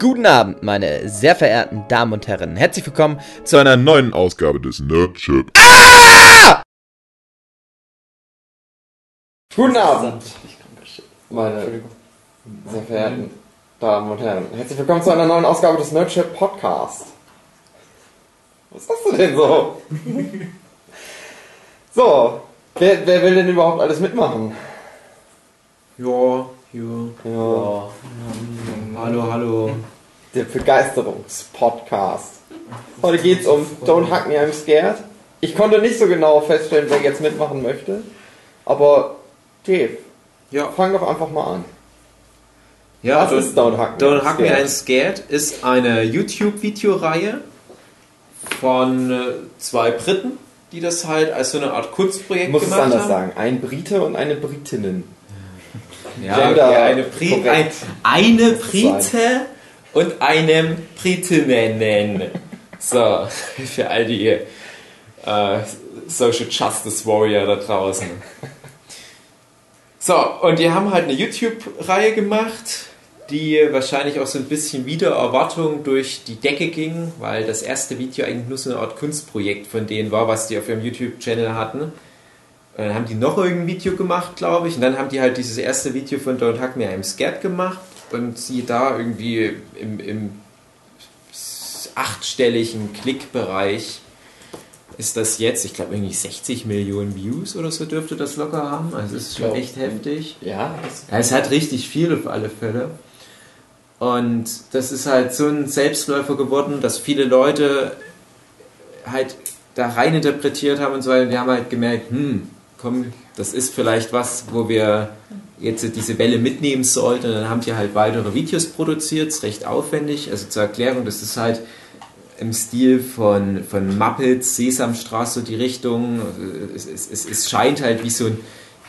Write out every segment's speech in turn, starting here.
Guten Abend, meine sehr verehrten Damen und Herren. Herzlich willkommen zu einer neuen Ausgabe des Nerdship. Ah! Guten Abend, meine sehr verehrten Damen und Herren. Herzlich willkommen zu einer neuen Ausgabe des Nerdship Podcast. Was hast du denn so? so, wer, wer will denn überhaupt alles mitmachen? Ja, ja. Ja. Hallo, hallo. Der Begeisterungspodcast. Heute geht's um Don't Hack Me, I'm Scared. Ich konnte nicht so genau feststellen, wer jetzt mitmachen möchte. Aber Dave, Ja, fang doch einfach mal an. ja Was ist Don't Hack Me, Don't I'm Hack Me Scared? I'm Scared ist eine YouTube-Videoreihe von äh, zwei Briten, die das halt als so eine Art Kunstprojekt Ich muss es gemacht anders haben. sagen. Ein Brite und eine Britinnen. Ja, okay, eine, Bri ein, eine Brite und einem Britinnen. So, für all die äh, Social Justice Warrior da draußen. So, und die haben halt eine YouTube-Reihe gemacht, die wahrscheinlich auch so ein bisschen wieder Erwartung durch die Decke ging, weil das erste Video eigentlich nur so eine Art Kunstprojekt von denen war, was die auf ihrem YouTube-Channel hatten. Und dann haben die noch irgendein Video gemacht, glaube ich. Und dann haben die halt dieses erste Video von Don't Hack Me I'm Scared gemacht. Und sie da irgendwie im, im achtstelligen Klickbereich ist das jetzt, ich glaube irgendwie 60 Millionen Views oder so dürfte das locker haben. Also es ist schon echt heftig. Ja, es hat richtig viel auf alle Fälle. Und das ist halt so ein Selbstläufer geworden, dass viele Leute halt da rein interpretiert haben und so weiter. Wir haben halt gemerkt, hm, komm, das ist vielleicht was, wo wir jetzt diese Welle mitnehmen sollten. Und dann haben die halt weitere Videos produziert, ist recht aufwendig. Also zur Erklärung, das ist halt im Stil von, von Muppets, Sesamstraße, die Richtung. Es, es, es, es scheint halt wie so ein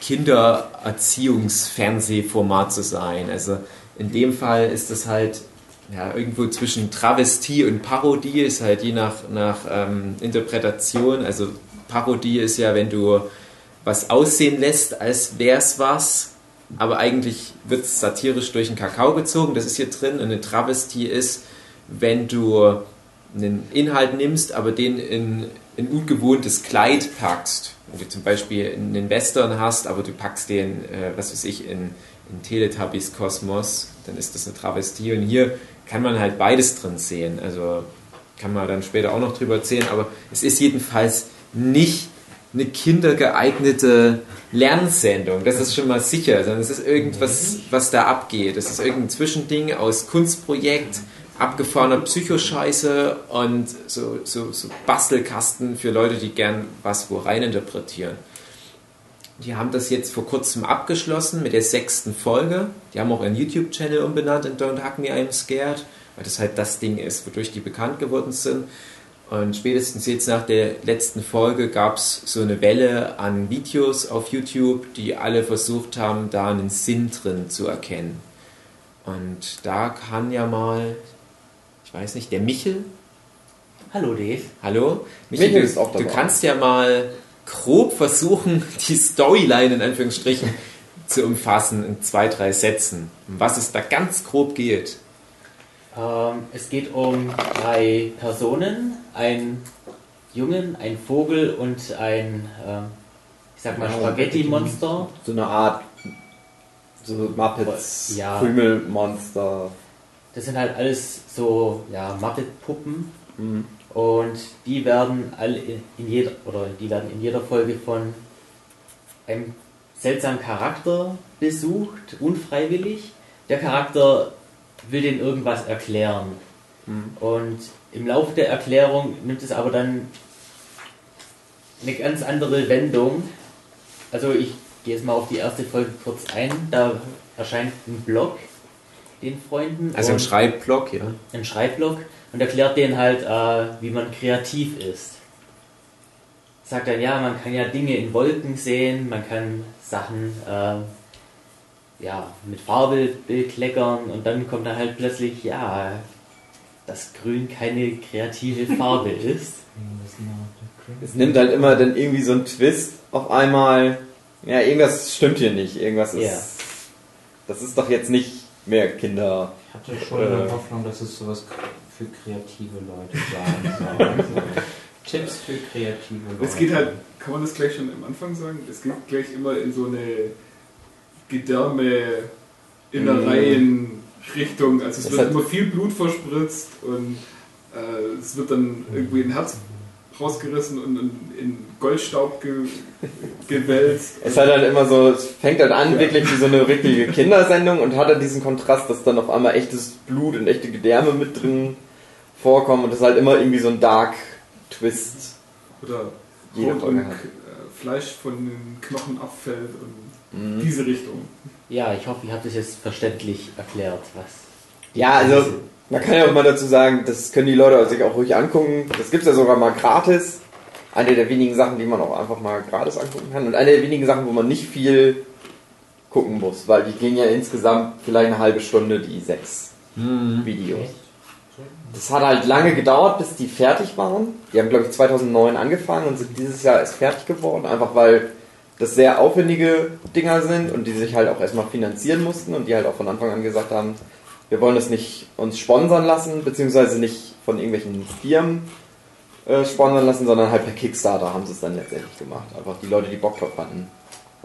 Kindererziehungsfernsehformat zu sein. Also in dem Fall ist das halt ja, irgendwo zwischen Travestie und Parodie, ist halt je nach, nach ähm, Interpretation. Also Parodie ist ja, wenn du was aussehen lässt, als wär's was, aber eigentlich wird es satirisch durch den Kakao gezogen. Das ist hier drin. Und eine Travestie ist, wenn du einen Inhalt nimmst, aber den in ein ungewohntes Kleid packst. Wenn du zum Beispiel einen Western hast, aber du packst den, äh, was weiß ich, in, in Teletubbies Kosmos, dann ist das eine Travestie. Und hier kann man halt beides drin sehen. Also kann man dann später auch noch drüber erzählen, aber es ist jedenfalls nicht eine kindergeeignete Lernsendung. Das ist schon mal sicher, sondern es ist irgendwas, was da abgeht. Es ist irgendein Zwischending aus Kunstprojekt, abgefahrener Psychoscheiße und so, so, so Bastelkasten für Leute, die gern was wo rein interpretieren. Die haben das jetzt vor kurzem abgeschlossen mit der sechsten Folge. Die haben auch ihren YouTube-Channel umbenannt in Don't Hack Me, I'm Scared, weil das halt das Ding ist, wodurch die bekannt geworden sind. Und spätestens jetzt nach der letzten Folge gab es so eine Welle an Videos auf YouTube, die alle versucht haben, da einen Sinn drin zu erkennen. Und da kann ja mal, ich weiß nicht, der Michel, Hallo Dave. hallo? Michel du, ist auch du dabei. kannst ja mal grob versuchen, die Storyline in Anführungsstrichen zu umfassen in zwei, drei Sätzen. Um was es da ganz grob geht. Ähm, es geht um drei Personen, ein Jungen, ein Vogel und ein, ähm, ich sag mal, Spaghetti-Monster. so eine Art so Muppets, Ja. Krümelmonster. Das sind halt alles so, ja, Muppet-Puppen. Mhm. Und die werden alle in jeder, oder die werden in jeder Folge von einem seltsamen Charakter besucht, unfreiwillig. Der Charakter will denen irgendwas erklären. Und im Laufe der Erklärung nimmt es aber dann eine ganz andere Wendung. Also ich gehe jetzt mal auf die erste Folge kurz ein. Da erscheint ein Blog den Freunden. Also im und- Schreibblock, ja. einen Schreibblock und erklärt denen halt, äh, wie man kreativ ist. Sagt dann, ja, man kann ja Dinge in Wolken sehen, man kann Sachen äh, ja, mit Farbe bekleckern und dann kommt dann halt plötzlich, ja, dass Grün keine kreative Farbe ist. Es nimmt halt immer dann irgendwie so einen Twist auf einmal. Ja, irgendwas stimmt hier nicht. Irgendwas ist. Ja. Das ist doch jetzt nicht mehr Kinder. hatte schon eine Hoffnung, dass es sowas für kreative Leute sein soll. Also, Tipps für kreative Leute. Es geht halt, kann man das gleich schon am Anfang sagen? Es geht gleich immer in so eine Gedärme, Innereien-Richtung. Also es Das wird immer viel Blut verspritzt und äh, es wird dann irgendwie ein Herz rausgerissen und, in Goldstaub ge gewälzt. Es hat halt immer so, es fängt halt an, wirklich wie so eine richtige Kindersendung und hat dann diesen Kontrast, dass dann auf einmal echtes Blut und echte Gedärme mit drin vorkommen und das ist halt immer irgendwie so ein Dark Twist. Oder Jede Folge und äh, Fleisch von den Knochen abfällt und Mhm. diese Richtung. Ja, ich hoffe, ich habe das jetzt verständlich erklärt, was. Ja, also man kann ja auch mal dazu sagen, das können die Leute sich auch ruhig angucken. Das gibt's ja sogar mal gratis. Eine der wenigen Sachen, die man auch einfach mal gratis angucken kann. Und eine der wenigen Sachen, wo man nicht viel gucken muss, weil die gehen ja insgesamt vielleicht eine halbe Stunde, die sechs Videos. Das hat halt lange gedauert, bis die fertig waren. Die haben, glaube ich, 2009 angefangen und sind dieses Jahr erst fertig geworden, einfach weil das sehr aufwendige Dinger sind und die sich halt auch erstmal finanzieren mussten und die halt auch von Anfang an gesagt haben, wir wollen das nicht uns sponsern lassen, beziehungsweise nicht von irgendwelchen Firmen äh, sponsern lassen, sondern halt per Kickstarter haben sie es dann letztendlich gemacht. Einfach die Leute, die Bock drauf hatten.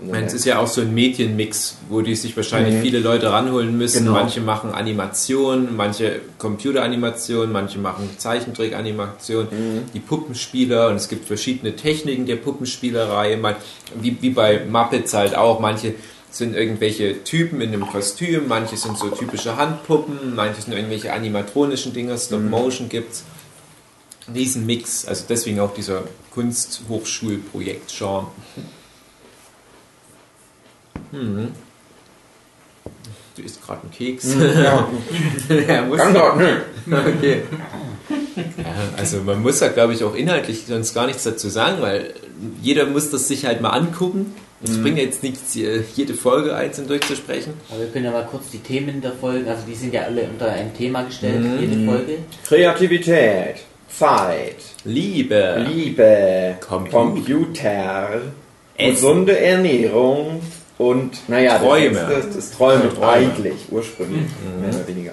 Ich meine, es ist ja auch so ein Medienmix, wo die sich wahrscheinlich Mhm. viele Leute ranholen müssen. Genau. Manche machen Animation, manche Computeranimation, manche machen Zeichentrickanimation, Mhm. die Puppenspieler und es gibt verschiedene Techniken der Puppenspielerei, Man- wie, wie bei Muppets halt auch. Manche sind irgendwelche Typen in einem Kostüm, manche sind so typische Handpuppen, manche sind irgendwelche animatronischen Dinger, Stop Motion gibt's. Diesen Mix, also deswegen auch dieser Kunsthochschulprojekt-Charme. Mhm. Du isst gerade einen Keks. Ja, er muss kann doch nicht. Okay. Ja, also man muss ja, glaube ich, auch inhaltlich sonst gar nichts dazu sagen, weil jeder muss das sich halt mal angucken. Es bringt ja jetzt nichts, jede Folge einzeln durchzusprechen. Aber wir können ja mal kurz die Themen der Folgen, also die sind ja alle unter ein Thema gestellt, Mhm. jede Folge. Kreativität, Zeit, Liebe, Liebe, Computer. Computer, gesunde Ernährung und, naja, Träume. das das Träume, Träume. eigentlich, ursprünglich, mehr oder weniger.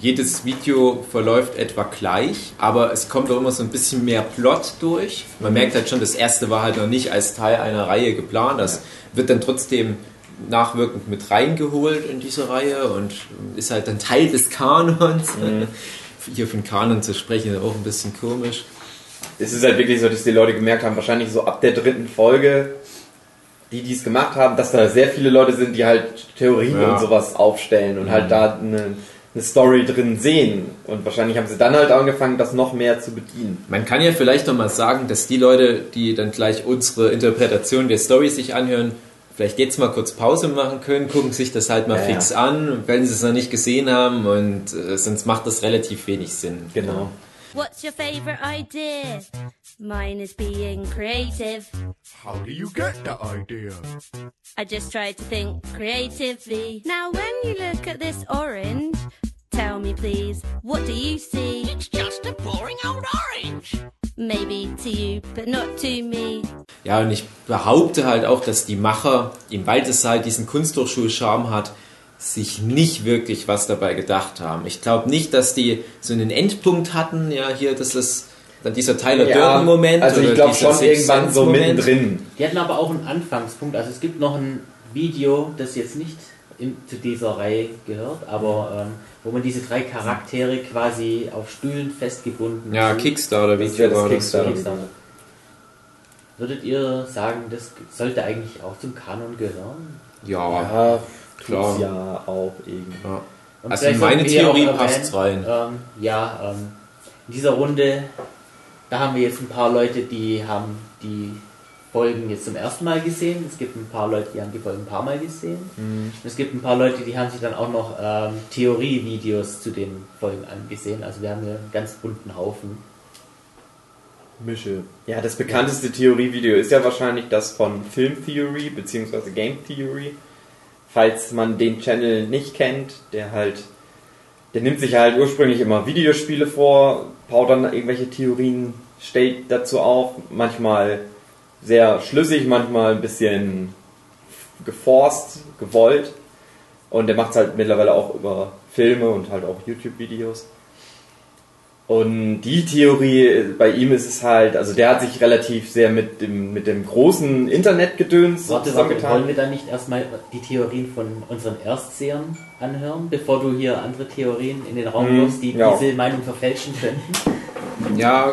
jedes Video verläuft etwa gleich, aber es kommt auch immer so ein bisschen mehr Plot durch. Man merkt halt schon, das erste war halt noch nicht als Teil einer Reihe geplant. Das wird dann trotzdem nachwirkend mit reingeholt in diese Reihe und ist halt dann Teil des Kanons. Hier von Kanon zu sprechen, ist auch ein bisschen komisch. Es ist halt wirklich so, dass die Leute gemerkt haben, wahrscheinlich so ab der dritten Folge, die dies gemacht haben, dass da sehr viele Leute sind, die halt Theorien Ja. und sowas aufstellen und halt da eine, eine Story drin sehen. Und wahrscheinlich haben sie dann halt angefangen, das noch mehr zu bedienen. Man kann ja vielleicht noch mal sagen, dass die Leute, die dann gleich unsere Interpretation der Story sich anhören, vielleicht jetzt mal kurz Pause machen können, gucken sich das halt mal Ja, fix an, wenn sie es noch nicht gesehen haben und äh, sonst macht das relativ wenig Sinn. Genau. What's your favorite idea? Mine is being creative. How do you get that idea? I just try to think creatively. Now, when you look at this orange, tell me please, what do you see? It's just a boring old orange. Maybe to you, but not to me. Ja, und ich behaupte halt auch, dass die Macher, weil das halt diesen Kunsthochschul-Charme hat, sich nicht wirklich was dabei gedacht haben. Ich glaube nicht, dass die so einen Endpunkt hatten, ja, hier, das ist dann dieser Tyler Durden-Moment. also ich oder glaube dieser schon irgendwann so mittendrin. Die hatten aber auch einen Anfangspunkt, also es gibt noch ein Video, das jetzt nicht in, zu dieser Reihe gehört, aber ähm, wo man diese drei Charaktere quasi auf Stühlen festgebunden Ja, sieht. Kickstarter, Das wäre das Kickstarter. Kickstarter. Würdet ihr sagen, das sollte eigentlich auch zum Kanon gehören? Ja, Ja. Tut's ja auch irgendwie. ja. Also in meine Theorie auch passt's rein. Ähm, ja, ähm, in dieser Runde, da haben wir jetzt ein paar Leute, die haben die Folgen jetzt zum ersten Mal gesehen. Es gibt ein paar Leute, die haben die Folgen ein paar Mal gesehen. Mhm. Es gibt ein paar Leute, die haben sich dann auch noch ähm, Theorievideos zu den Folgen angesehen. Also wir haben hier einen ganz bunten Haufen. Mische. Ja, das bekannteste Theorievideo ist ja wahrscheinlich das von Film Theory bzw. Game Theory. Falls man den Channel nicht kennt, der halt, der nimmt sich halt ursprünglich immer Videospiele vor, baut dann irgendwelche Theorien, stellt dazu auf, manchmal sehr schlüssig, manchmal ein bisschen geforst, gewollt. Und der macht es halt mittlerweile auch über Filme und halt auch YouTube-Videos. Und die Theorie, bei ihm ist es halt, also der hat sich relativ sehr mit dem, mit dem großen Internetgedöns Warte, warte, zusammengetan. wollen wir dann nicht erstmal die Theorien von unseren Erstsehern anhören, bevor du hier andere Theorien in den Raum Mhm, wirfst, die ja. diese Meinung verfälschen könnten? Ja,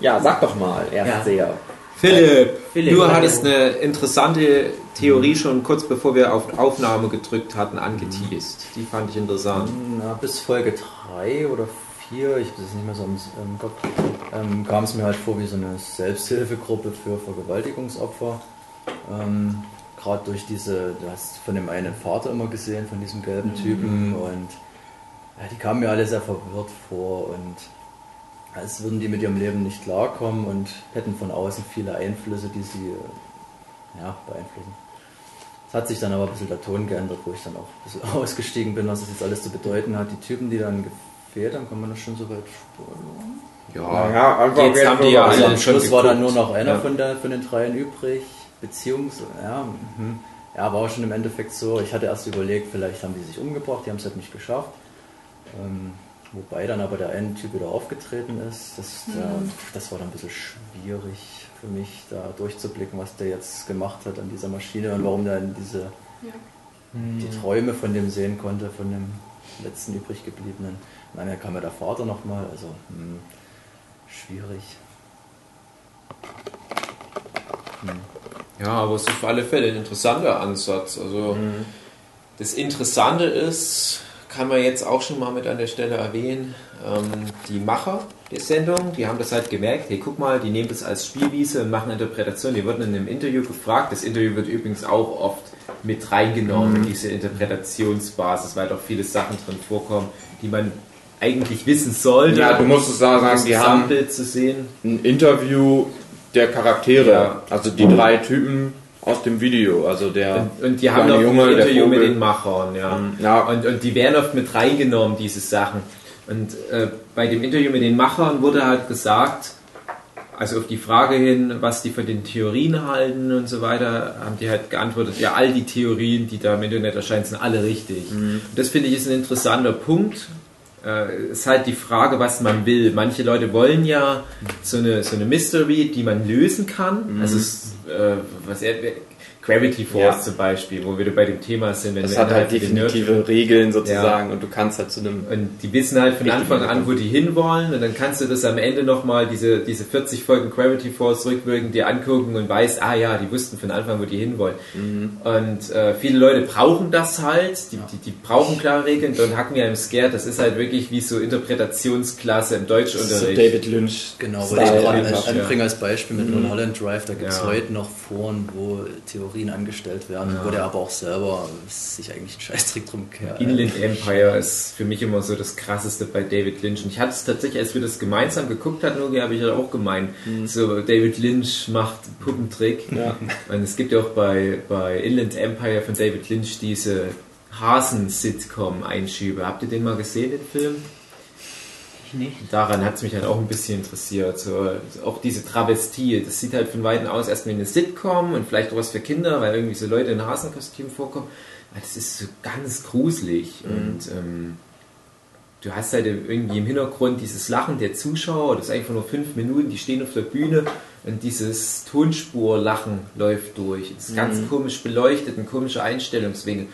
Ja, sag doch mal, Ja. Erstseher. Philipp, Philipp, du hattest eine interessante Theorie schon kurz bevor wir auf Aufnahme gedrückt hatten angeteased. Die fand ich interessant. Na, bis Folge 3 oder 4, ich weiß es nicht mehr so im, Kopf, ähm, kam es mir halt vor wie so eine Selbsthilfegruppe für Vergewaltigungsopfer. Ähm, Gerade durch diese, du hast von dem einen Vater immer gesehen, von diesem gelben Typen und ja, die kamen mir alle sehr verwirrt vor und als würden die mit ihrem Leben nicht klarkommen und hätten von außen viele Einflüsse, die sie äh, ja, beeinflussen. Es hat sich dann aber ein bisschen der Ton geändert, wo ich dann auch ein bisschen ausgestiegen bin, was das jetzt alles zu bedeuten hat. Die Typen, die dann gefehlt haben, kann man das schon so weit spoilern. Ja, Ja, einfach jetzt haben die ja Also alle am schon Schluss war dann nur geguckt. noch einer Ja. von, der, von den dreien übrig, beziehungs ja, mhm. ja, war auch schon im Endeffekt so. Ich hatte erst überlegt, vielleicht haben die sich umgebracht, die haben es halt nicht geschafft. Ähm, wobei dann aber der eine Typ wieder aufgetreten ist. Das, Mhm. der, das war dann ein bisschen schwierig für mich, da durchzublicken, was der jetzt gemacht hat an dieser Maschine und warum der in diese die Träume von dem sehen konnte, von dem letzten übrig gebliebenen. Nein, dann kam ja der Vater nochmal, also hm, schwierig. Ja, aber es ist auf alle Fälle ein interessanter Ansatz. Also das Interessante ist, kann man jetzt auch schon mal mit an der Stelle erwähnen, ähm, die Macher der Sendung, die haben das halt gemerkt, hey guck mal, die nehmen das als Spielwiese und machen Interpretation. Die wurden in einem Interview gefragt. Das Interview wird übrigens auch oft mit reingenommen in diese Interpretationsbasis, weil doch viele Sachen drin vorkommen, die man eigentlich wissen sollte. Ja, du musst es da das sagen, die haben zu sehen. ein Interview der Charaktere, Ja. also die drei Typen aus dem Video, also der Und, und die haben noch Junge, ein Interview mit den Machern, ja. Mhm. Ja. Und, und die werden oft mit reingenommen, diese Sachen. Und äh, bei dem Interview mit den Machern wurde halt gesagt, also auf die Frage hin, was die von den Theorien halten und so weiter, haben die halt geantwortet, ja, all die Theorien, die da im Internet erscheinen, sind alle richtig. Und das finde ich ist ein interessanter Punkt. Äh, ist halt die Frage, was man will. Manche Leute wollen ja so eine, so eine Mystery, die man lösen kann. Also es, äh, was er, Gravity Force Ja. zum Beispiel, wo wir bei dem Thema sind. Wenn das wir hat halt definitive Regeln sozusagen und du kannst halt zu einem und die wissen halt von Anfang an, wo die hinwollen und dann kannst du das am Ende nochmal, diese, diese 40 Folgen Gravity Force rückwirkend dir angucken und weißt, ah ja, die wussten von Anfang, wo die hinwollen. Und äh, viele Leute brauchen das halt, die, die, die brauchen klare Regeln. Don Hacken ja im Scare, das ist halt wirklich wie so Interpretationsklasse im so Deutschunterricht. David Lynch Genau, wollte ich gerade ja. anbringen als Beispiel mit Mulholland Drive. Da gibt es Ja. heute noch Foren, wo Theorien angestellt werden, wo der aber auch selber sich eigentlich einen Scheißtrick drum kehrt. Inland Empire ist für mich immer so das krasseste bei David Lynch. Und ich hatte es tatsächlich, als wir das gemeinsam geguckt hatten, Nogi, habe ich ja auch gemeint, so David Lynch macht Puppentrick. Ja. Und es gibt ja auch bei, bei Inland Empire von David Lynch diese Hasen-Sitcom-Einschübe. Habt ihr den mal gesehen, den Film? Ich nicht. Daran hat es mich halt auch ein bisschen interessiert. So, auch diese Travestie, das sieht halt von Weitem aus erstmal wie eine Sitcom und vielleicht auch was für Kinder, weil irgendwie so Leute in Hasenkostümen vorkommen. Aber das ist so ganz gruselig. Und ähm, du hast halt irgendwie im Hintergrund dieses Lachen der Zuschauer, das ist einfach nur fünf Minuten, die stehen auf der Bühne und dieses Tonspurlachen läuft durch. Das ist ganz komisch beleuchtet, ein komischer Einstellungswinkel.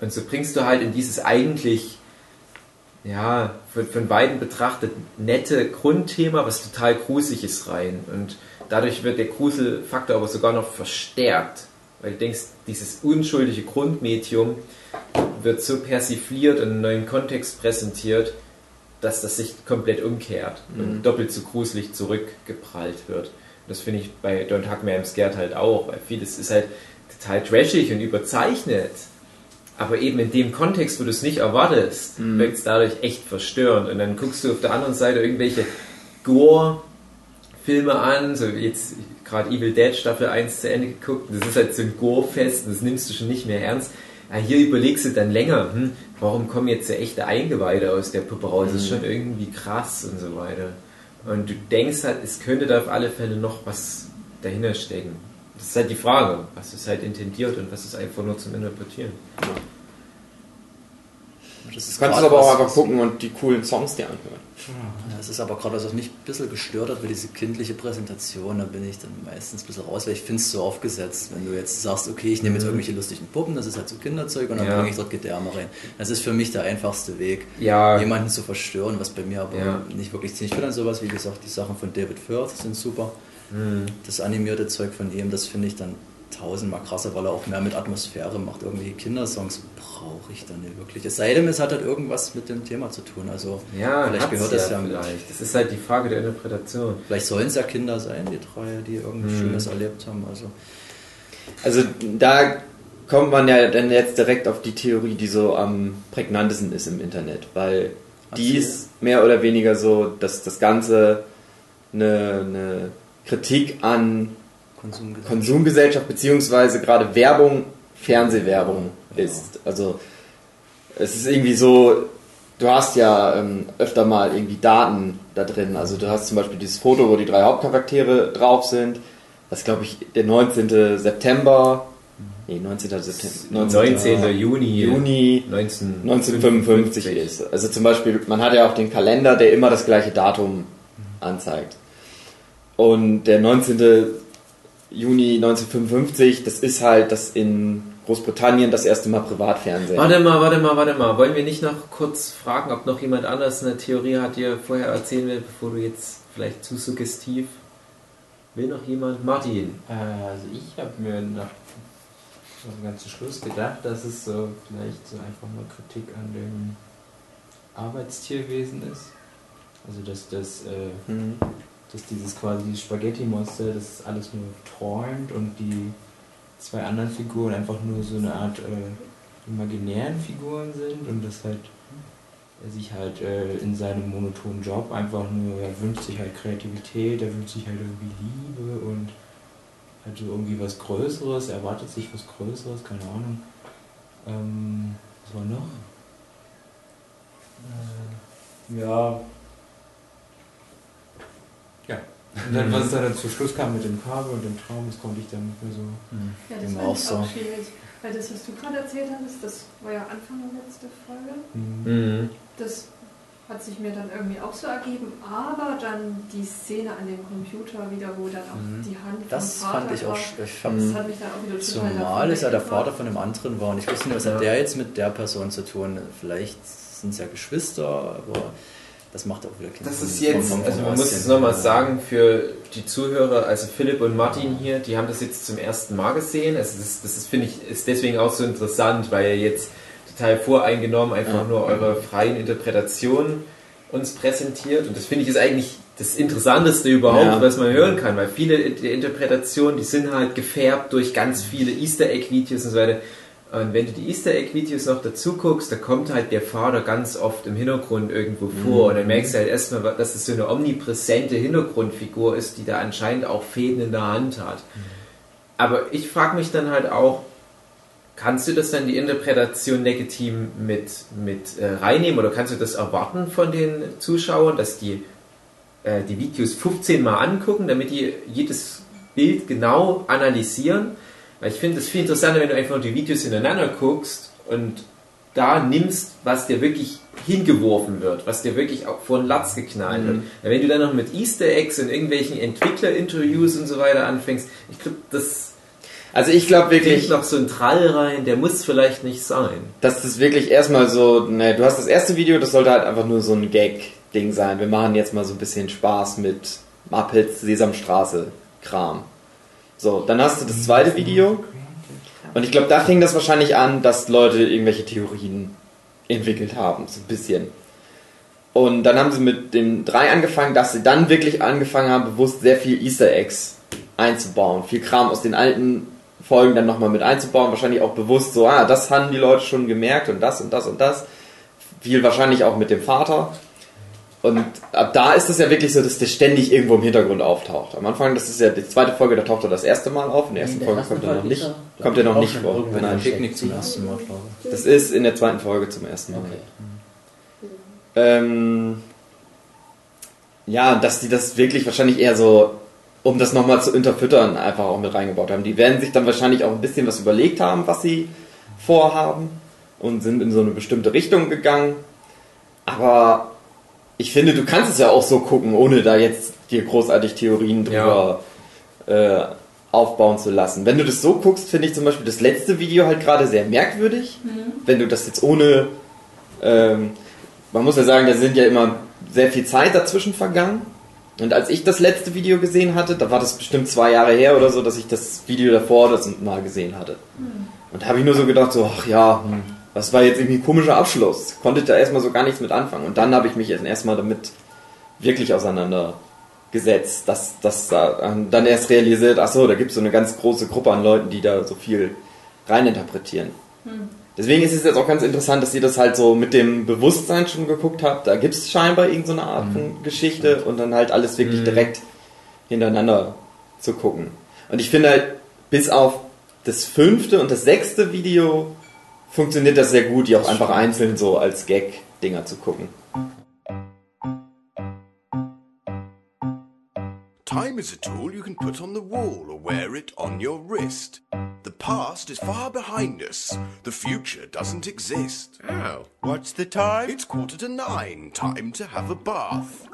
Und so bringst du halt in dieses eigentlich ja, von, von beiden betrachtet nette Grundthema, was total gruselig ist, rein. Und dadurch wird der Gruselfaktor aber sogar noch verstärkt. Weil du denkst, dieses unschuldige Grundmedium wird so persifliert und in einem neuen Kontext präsentiert, dass das sich komplett umkehrt und doppelt so gruselig zurückgeprallt wird. Und das finde ich bei Don't Hug Me I'm Scared halt auch, weil vieles ist halt total trashig und überzeichnet. Aber eben in dem Kontext, wo du es nicht erwartest, wirkt es dadurch echt verstörend. Und dann guckst du auf der anderen Seite irgendwelche Gore-Filme an, so wie jetzt gerade Evil Dead Staffel 1 zu Ende geguckt. Das ist halt so ein Gore-Fest, das nimmst du schon nicht mehr ernst. Ja, hier überlegst du dann länger, hm, warum kommen jetzt so echte Eingeweide aus der Puppe raus? Das ist schon irgendwie krass und so weiter. Und du denkst halt, es könnte da auf alle Fälle noch was dahinter stecken. Das ist halt die Frage, was ist halt intendiert und was ist einfach nur zum Interpretieren. Das ist Du kannst es aber auch einfach gucken und die coolen Songs dir anhören. Ja, es ist aber gerade, was auch mich ein bisschen gestört hat, für diese kindliche Präsentation, da bin ich dann meistens ein bisschen raus, weil ich finde es so aufgesetzt. Wenn du jetzt sagst, okay, ich nehme jetzt irgendwelche lustigen Puppen, das ist halt so Kinderzeug und dann Ja. bringe ich dort Gedärme rein. Das ist für mich der einfachste Weg, Ja. jemanden zu verstören, was bei mir aber Ja. nicht wirklich ziemlich. Ich finde dann sowas, wie gesagt, die Sachen von David Firth sind super. Mhm. Das animierte Zeug von ihm, das finde ich dann tausendmal krasser, weil er auch mehr mit Atmosphäre macht. Irgendwie Kindersongs brauche ich dann nicht wirklich. Es sei denn, es hat halt irgendwas mit dem Thema zu tun. Also Ja, vielleicht gehört das ja, vielleicht. Das ist halt die Frage der Interpretation. Vielleicht sollen es ja Kinder sein, die drei, die irgendwie Mhm. Schönes erlebt haben. Also Also da kommt man ja dann jetzt direkt auf die Theorie, die so am prägnantesten ist im Internet, weil die ist mehr oder weniger so, dass das Ganze eine, eine Kritik an Konsumgesellschaft. Konsumgesellschaft beziehungsweise gerade Werbung, Fernsehwerbung ist. Also es ist irgendwie so, du hast ja ähm, öfter mal irgendwie Daten da drin. Also du hast zum Beispiel dieses Foto, wo die drei Hauptcharaktere drauf sind. Das glaube ich der 19. September. Nee, 19. September. 19. Juni, Juni 19 1955 ist. Also zum Beispiel, man hat ja auch den Kalender, der immer das gleiche Datum anzeigt. Und der 19. Juni 1955, das ist halt das in Großbritannien das erste Mal Privatfernsehen. Warte mal, warte mal, warte mal. Wollen wir nicht noch kurz fragen, ob noch jemand anders eine Theorie hat, die er vorher erzählen will, bevor du jetzt vielleicht zu suggestiv. Will noch jemand? Martin. Äh, also ich habe mir nach so ganz zum Schluss gedacht, dass es so vielleicht so einfach mal Kritik an dem Arbeitstierwesen ist. Also dass das, äh, Mhm. Dass dieses quasi Spaghetti-Monster, das alles nur träumt und die zwei anderen Figuren einfach nur so eine Art äh, imaginären Figuren sind und dass halt er sich halt äh, in seinem monotonen Job einfach nur, er wünscht sich halt Kreativität, er wünscht sich halt irgendwie Liebe und halt so irgendwie was Größeres, er erwartet sich was Größeres, keine Ahnung. Ähm, was war noch? Äh, ja. Und dann, was dann zum Schluss kam mit dem Kabel und dem Traum, das konnte ich dann nicht mehr so. Ja, das fand auch ich so. auch schwierig. Weil das, was du gerade erzählt hattest, das war ja Anfang der letzten Folge. Mhm. Das hat sich mir dann irgendwie auch so ergeben, aber dann die Szene an dem Computer wieder, wo dann auch Mhm. die Hand das vom Vater fand ich auch war, sch- ich das fand, hat mich dann auch wieder total Zumal es ja der. Vater von dem anderen war und ich wusste nicht, was Ja. hat der jetzt mit der Person zu tun. Vielleicht sind es ja Geschwister, aber das macht auch wieder keinen Das Sinn. ist jetzt, Vom- vom also man muss es nochmal sagen für die Zuhörer, also Philipp und Martin hier, die haben das jetzt zum ersten Mal gesehen. Also das, das ist, finde ich, ist deswegen auch so interessant, weil ihr jetzt total voreingenommen einfach Ja. nur eure freien Interpretationen uns präsentiert. Und das finde ich ist eigentlich das Interessanteste überhaupt, Ja. was man hören kann, weil viele der Interpretationen, die sind halt gefärbt durch ganz viele Easter Egg-Videos und so weiter. Und wenn du die Easter Egg-Videos noch dazu guckst, da kommt halt der Vater ganz oft im Hintergrund irgendwo vor. Und dann merkst du halt erstmal, dass es so eine omnipräsente Hintergrundfigur ist, die da anscheinend auch Fäden in der Hand hat. Aber ich frage mich dann halt auch, kannst du das dann die Interpretation legitim mit, mit äh, reinnehmen oder kannst du das erwarten von den Zuschauern, dass die äh, die Videos 15 Mal angucken, damit die jedes Bild genau analysieren? Weil ich finde es viel interessanter, wenn du einfach die Videos hintereinander guckst und da nimmst, was dir wirklich hingeworfen wird, was dir wirklich auch vor den Latz geknallt wird. Weil Wenn du dann noch mit Easter Eggs und irgendwelchen Entwicklerinterviews und so weiter anfängst, ich glaube, das Also ich glaube wirklich, noch so ein Trall rein, der muss vielleicht nicht sein. dass das wirklich erstmal so, ne, du hast das erste Video, das sollte halt einfach nur so ein Gag-Ding sein. Wir machen jetzt mal so ein bisschen Spaß mit Muppets, Sesamstraße, Kram. So, dann hast du das zweite Video. Und ich glaube, da fing das wahrscheinlich an, dass Leute irgendwelche Theorien entwickelt haben, so ein bisschen. Und dann haben sie mit den drei angefangen, dass sie dann wirklich angefangen haben, bewusst sehr viel Easter Eggs einzubauen. Viel Kram aus den alten Folgen dann nochmal mit einzubauen. Wahrscheinlich auch bewusst so, ah, das haben die Leute schon gemerkt und das und das und das. Viel wahrscheinlich auch mit dem Vater. Und ab da ist es ja wirklich so, dass der ständig irgendwo im Hintergrund auftaucht. Am Anfang, das ist ja die zweite Folge, da taucht er das erste Mal auf. In der ersten der Folge kommt er noch nicht, er- kommt er noch nicht vor. Nein, einem Picknick zum ersten Mal, glaube ich. das ist in der zweiten Folge zum ersten Mal. Okay. Ähm, ja, dass die das wirklich wahrscheinlich eher so, um das nochmal zu unterfüttern, einfach auch mit reingebaut haben. Die werden sich dann wahrscheinlich auch ein bisschen was überlegt haben, was sie vorhaben. und sind in so eine bestimmte Richtung gegangen. Aber ich finde, du kannst es ja auch so gucken, ohne da jetzt dir großartig Theorien drüber äh, aufbauen zu lassen. Wenn du das so guckst, finde ich zum Beispiel das letzte Video halt gerade sehr merkwürdig. Wenn du das jetzt ohne, ähm, man muss ja sagen, da sind ja immer sehr viel Zeit dazwischen vergangen. Und als ich das letzte Video gesehen hatte, da war das bestimmt zwei Jahre her oder so, dass ich das Video davor das mal gesehen hatte. Und da habe ich nur so gedacht, so, ach ja, hm, das war jetzt irgendwie ein komischer Abschluss. Konnte da erstmal so gar nichts mit anfangen. Und dann habe ich mich erstmal damit wirklich auseinandergesetzt, dass dass da dann erst realisiert, ach so, da gibt es so eine ganz große Gruppe an Leuten, die da so viel reininterpretieren. Deswegen ist es jetzt auch ganz interessant, dass ihr das halt so mit dem Bewusstsein schon geguckt habt. Da gibt es scheinbar irgendeine Art von Geschichte und dann halt alles wirklich direkt hintereinander zu gucken. Und ich finde halt, bis auf das fünfte und das sechste Video funktioniert das sehr gut, die auch einfach einzeln so als Gag-Dinger zu gucken. Time is a tool you can put on the wall or wear it on your wrist. The past is far behind us. The future doesn't exist. Oh, what's the time? It's quarter to nine. Time to have a bath.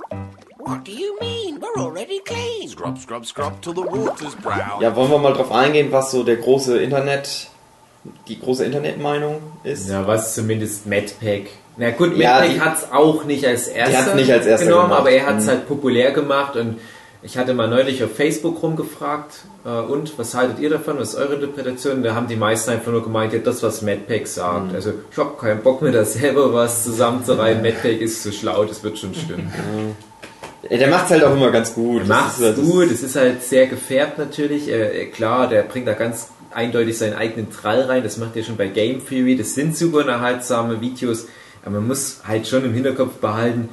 What do you mean? We're already clean. Scrub, scrub, scrub till the water's brown. Ja, wollen wir mal drauf eingehen, was so der große Internet, die große Internetmeinung ist? Ja, was zumindest MadPack. Na gut, Ja, MadPack die- hat es auch nicht als erster nicht als erster genommen, gemacht. aber er hat es Mhm. halt populär gemacht und ich hatte mal neulich auf Facebook rumgefragt, äh, und was haltet ihr davon, was ist eure Interpretation? Da haben die meisten einfach nur gemeint, ja, das, was MadPack sagt. Mhm. Also ich habe keinen Bock mir da selber was zusammenzureihen. MadPack ist zu schlau, das wird schon stimmen. Ja, Der macht's halt auch immer ganz gut. Er macht's das ist- gut, es ist halt sehr gefärbt natürlich. Äh, klar, der bringt da ganz eindeutig seinen eigenen Trall rein. Das macht er schon bei Game Theory. Das sind super unterhaltsame Videos. Aber man muss halt schon im Hinterkopf behalten,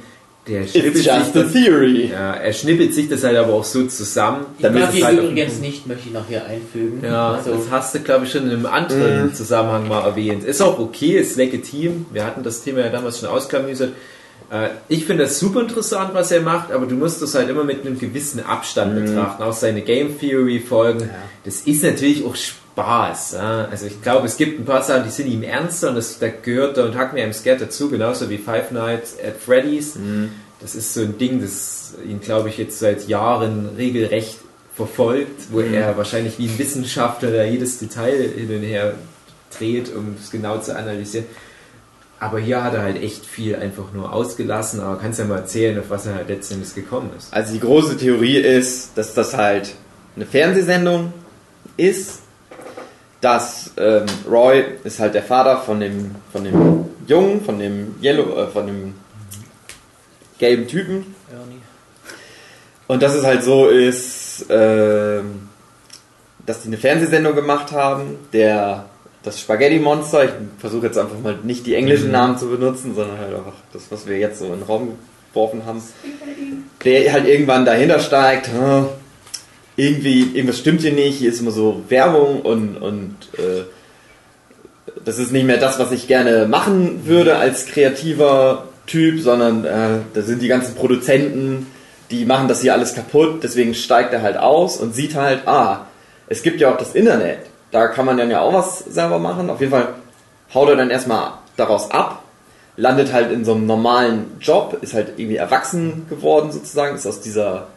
der schnippelt It's sich das, theory. ja, er schnippelt sich das halt aber auch so zusammen. Ich mag es ihn halt- übrigens nicht, möchte ich noch hier einfügen. Ja, also, das hast du, glaube ich, schon in einem anderen Mhm. Zusammenhang mal erwähnt. Ist auch okay, ist legitim. Wir hatten das Thema ja damals schon ausklamüsert. Äh, Ich finde das super interessant, was er macht, aber du musst das halt immer mit einem gewissen Abstand Mhm. betrachten. Auch seine Game Theory Folgen. Das ist natürlich auch Spaß. ja. Also ich glaube, es gibt ein paar Sachen, die sind ihm ernster und das, da gehört und Hack mir im Scared dazu, genauso wie Five Nights at Freddy's. Das ist so ein Ding, das ihn, glaube ich, jetzt seit Jahren regelrecht verfolgt, wo Mhm. er wahrscheinlich wie ein Wissenschaftler da jedes Detail hin und her dreht, um es genau zu analysieren. Aber hier hat er halt echt viel einfach nur ausgelassen, aber kannst ja mal erzählen, auf was er halt letztendlich gekommen ist. Also die große Theorie ist, dass das halt eine Fernsehsendung ist, dass ähm, Roy ist halt der Vater von dem von dem Jungen, von dem Yellow, äh, von dem gelben Typen. Und dass es halt so ist, ähm, dass die eine Fernsehsendung gemacht haben, der das Spaghetti Monster, ich versuche jetzt einfach mal nicht die englischen Mhm. Namen zu benutzen, sondern halt einfach das, was wir jetzt so in den Raum geworfen haben, der halt irgendwann dahinter steigt, hm, irgendwie, irgendwas stimmt hier nicht, hier ist immer so Werbung und, und äh, das ist nicht mehr das, was ich gerne machen würde als kreativer Typ, sondern äh, da sind die ganzen Produzenten, die machen das hier alles kaputt, deswegen steigt er halt aus und sieht halt, ah, es gibt ja auch das Internet, da kann man dann ja auch was selber machen. Auf jeden Fall haut er dann erstmal daraus ab, landet halt in so einem normalen Job, ist halt irgendwie erwachsen geworden sozusagen, ist aus dieser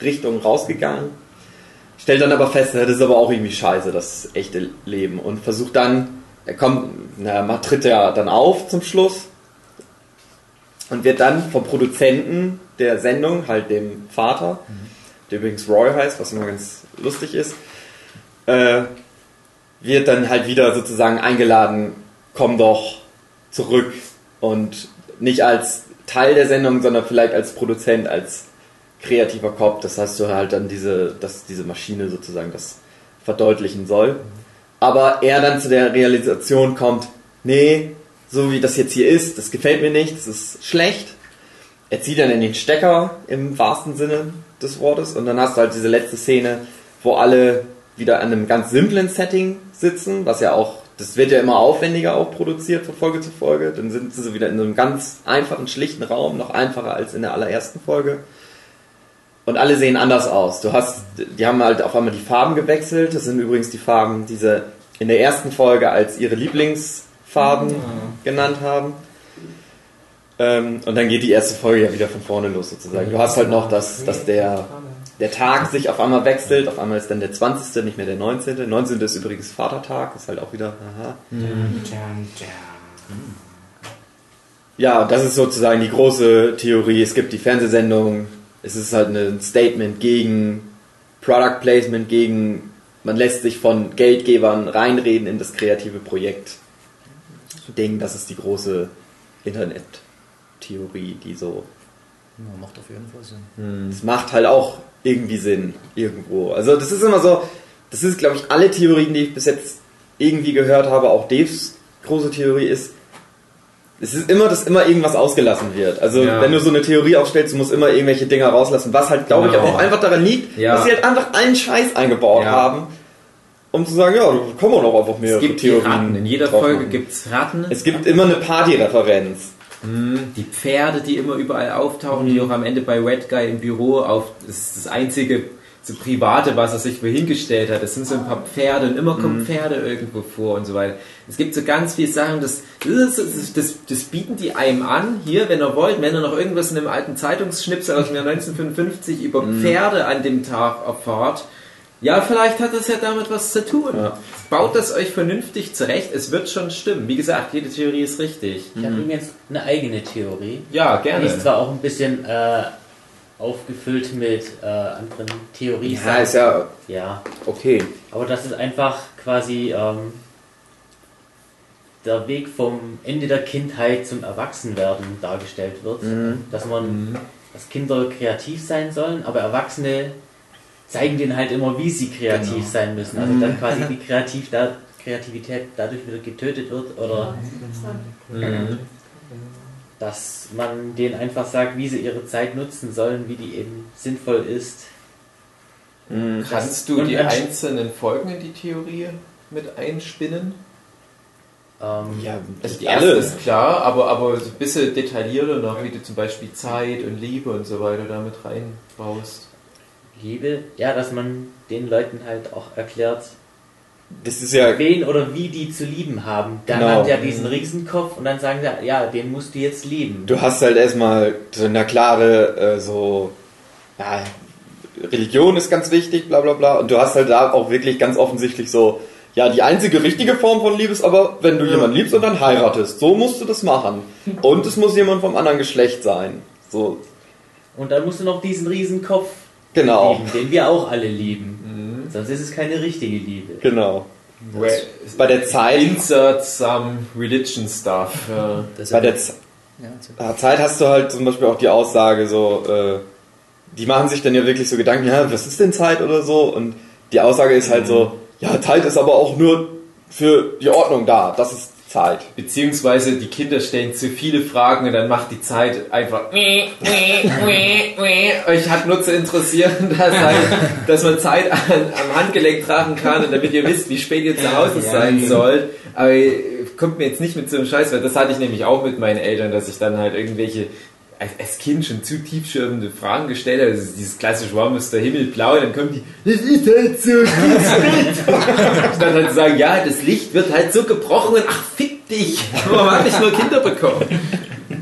Kinderstar-Richtung rausgegangen, stellt dann aber fest, das ist aber auch irgendwie scheiße, das echte Leben. Und versucht dann, er kommt, na, man tritt ja dann auf zum Schluss und wird dann vom Produzenten der Sendung, halt dem Vater, der übrigens Roy heißt, was immer ganz lustig ist, äh, wird dann halt wieder sozusagen eingeladen, komm doch zurück. Und nicht als Teil der Sendung, sondern vielleicht als Produzent, als kreativer Kopf. Das heißt, du halt dann diese, dass diese Maschine sozusagen das verdeutlichen soll. Aber er dann zu der Realisation kommt, nee, so wie das jetzt hier ist, das gefällt mir nicht, das ist schlecht. Er zieht dann in den Stecker im wahrsten Sinne des Wortes und dann hast du halt diese letzte Szene, wo alle wieder an einem ganz simplen Setting sitzen, was ja auch, das wird ja immer aufwendiger auch produziert von Folge zu Folge. Dann sind sie wieder in einem ganz einfachen, schlichten Raum, noch einfacher als in der allerersten Folge. Und alle sehen anders aus. Du hast, die haben halt auf einmal die Farben gewechselt. Das sind übrigens die Farben, die sie in der ersten Folge als ihre Farben genannt haben. Ähm, und dann geht die erste Folge ja wieder von vorne los sozusagen. Du hast halt noch, dass, dass der, der Tag sich auf einmal wechselt. Auf einmal ist dann der 20., nicht mehr der 19. 19. ist übrigens Vatertag, ist halt auch wieder, aha. Ja, und das ist sozusagen die große Theorie. Es gibt die Fernsehsendung, es ist halt ein Statement gegen Product Placement, gegen man lässt sich von Geldgebern reinreden in das kreative Projekt. Ding, das ist die große Internet-Theorie, die so. Ja, macht auf jeden Fall Sinn. Das macht halt auch irgendwie Sinn, irgendwo. Also, das ist immer so, das ist, glaube ich, alle Theorien, die ich bis jetzt irgendwie gehört habe, auch Daves große Theorie ist, es ist immer, dass immer irgendwas ausgelassen wird. Also, Ja. wenn du so eine Theorie aufstellst, du musst immer irgendwelche Dinger rauslassen, was halt, glaube ich, Genau. aber auch einfach daran liegt, Ja. dass sie halt einfach einen Scheiß eingebaut Ja. haben, um zu sagen, ja, da kann man auch einfach Es mehrere gibt Theorien Ratten. In jeder Folge gibt es Ratten. Es gibt immer eine Party-Referenz. Mhm, Die Pferde, die immer überall auftauchen, die auch am Ende bei Red Guy im Büro auf. Das ist das einzige so private, was er sich wohingestellt hat. Das sind so ein paar Pferde und immer kommen Pferde irgendwo vor und so weiter. Es gibt so ganz viele Sachen, das, das, das, das, bieten die einem an, hier, wenn ihr wollt, wenn ihr noch irgendwas in einem alten Zeitungsschnipsel aus dem Jahr 1955 über Pferde an dem Tag erfahrt. Ja, vielleicht hat das ja damit was zu tun. Baut das euch vernünftig zurecht, es wird schon stimmen. Wie gesagt, jede Theorie ist richtig. Ich habe übrigens eine eigene Theorie. Ja, gerne. Die ist zwar auch ein bisschen äh, aufgefüllt mit äh, anderen Theorien. Ja, ist ja Ja, okay. aber das ist einfach quasi ähm, der Weg vom Ende der Kindheit zum Erwachsenwerden dargestellt wird. Mhm. Dass man, dass Kinder kreativ sein sollen, aber Erwachsene zeigen denen halt immer, wie sie kreativ Genau. sein müssen. Also dann quasi die Kreativ da, Kreativität dadurch wieder getötet wird oder Mhm. Dass man denen einfach sagt, wie sie ihre Zeit nutzen sollen, wie die eben sinnvoll ist. Kannst du Und die ein- einzelnen Folgen in die Theorie mit einspinnen? Ähm, Ja, Also die alle. erste ist klar, aber, aber so ein bisschen detaillierter noch, wie du zum Beispiel Zeit und Liebe und so weiter damit reinbaust. Liebe, ja, dass man den Leuten halt auch erklärt, Das ist ja wen oder wie die zu lieben haben. Dann Genau. hat ja diesen Riesenkopf und dann sagen sie, ja, den musst du jetzt lieben. du hast halt erstmal so eine klare, äh, so, ja, Religion ist ganz wichtig, bla bla bla. Und du hast halt da auch wirklich ganz offensichtlich so, ja, die einzige richtige Form von Liebe ist aber, wenn du jemanden liebst und dann heiratest. So musst du das machen. Und es muss jemand vom anderen Geschlecht sein. So, Und dann musst du noch diesen Riesenkopf genau, lieben, den wir auch alle lieben. Sonst ist es keine richtige Liebe. genau. Where- Bei der Zeit, Insert some religion stuff. Ja. Das bei der Z ja, Zeit hast du halt zum Beispiel auch die Aussage so, äh, die machen sich dann ja wirklich so Gedanken, ja, was ist denn Zeit oder so? Und die Aussage ist halt so, ja, Zeit ist aber auch nur für die Ordnung da. Das ist Zeit. Beziehungsweise die Kinder stellen zu viele Fragen und dann macht die Zeit einfach. Euch hat nur zu interessieren, dass, halt, dass man Zeit an, am Handgelenk tragen kann und damit ihr wisst, wie spät ihr zu Hause sein sollt. Aber kommt mir jetzt nicht mit so einem Scheiß, weil das hatte ich nämlich auch mit meinen Eltern, dass ich dann halt irgendwelche als, Kind schon zu tiefschürfende Fragen gestellt habe. Also dieses klassische, warum ist der Himmel blau? Und dann kommen die, das ist halt so, nicht. Und dann halt sagen, ja, das Licht wird halt so gebrochen und ach, fick dich. Warum habe ich nur Kinder bekommen?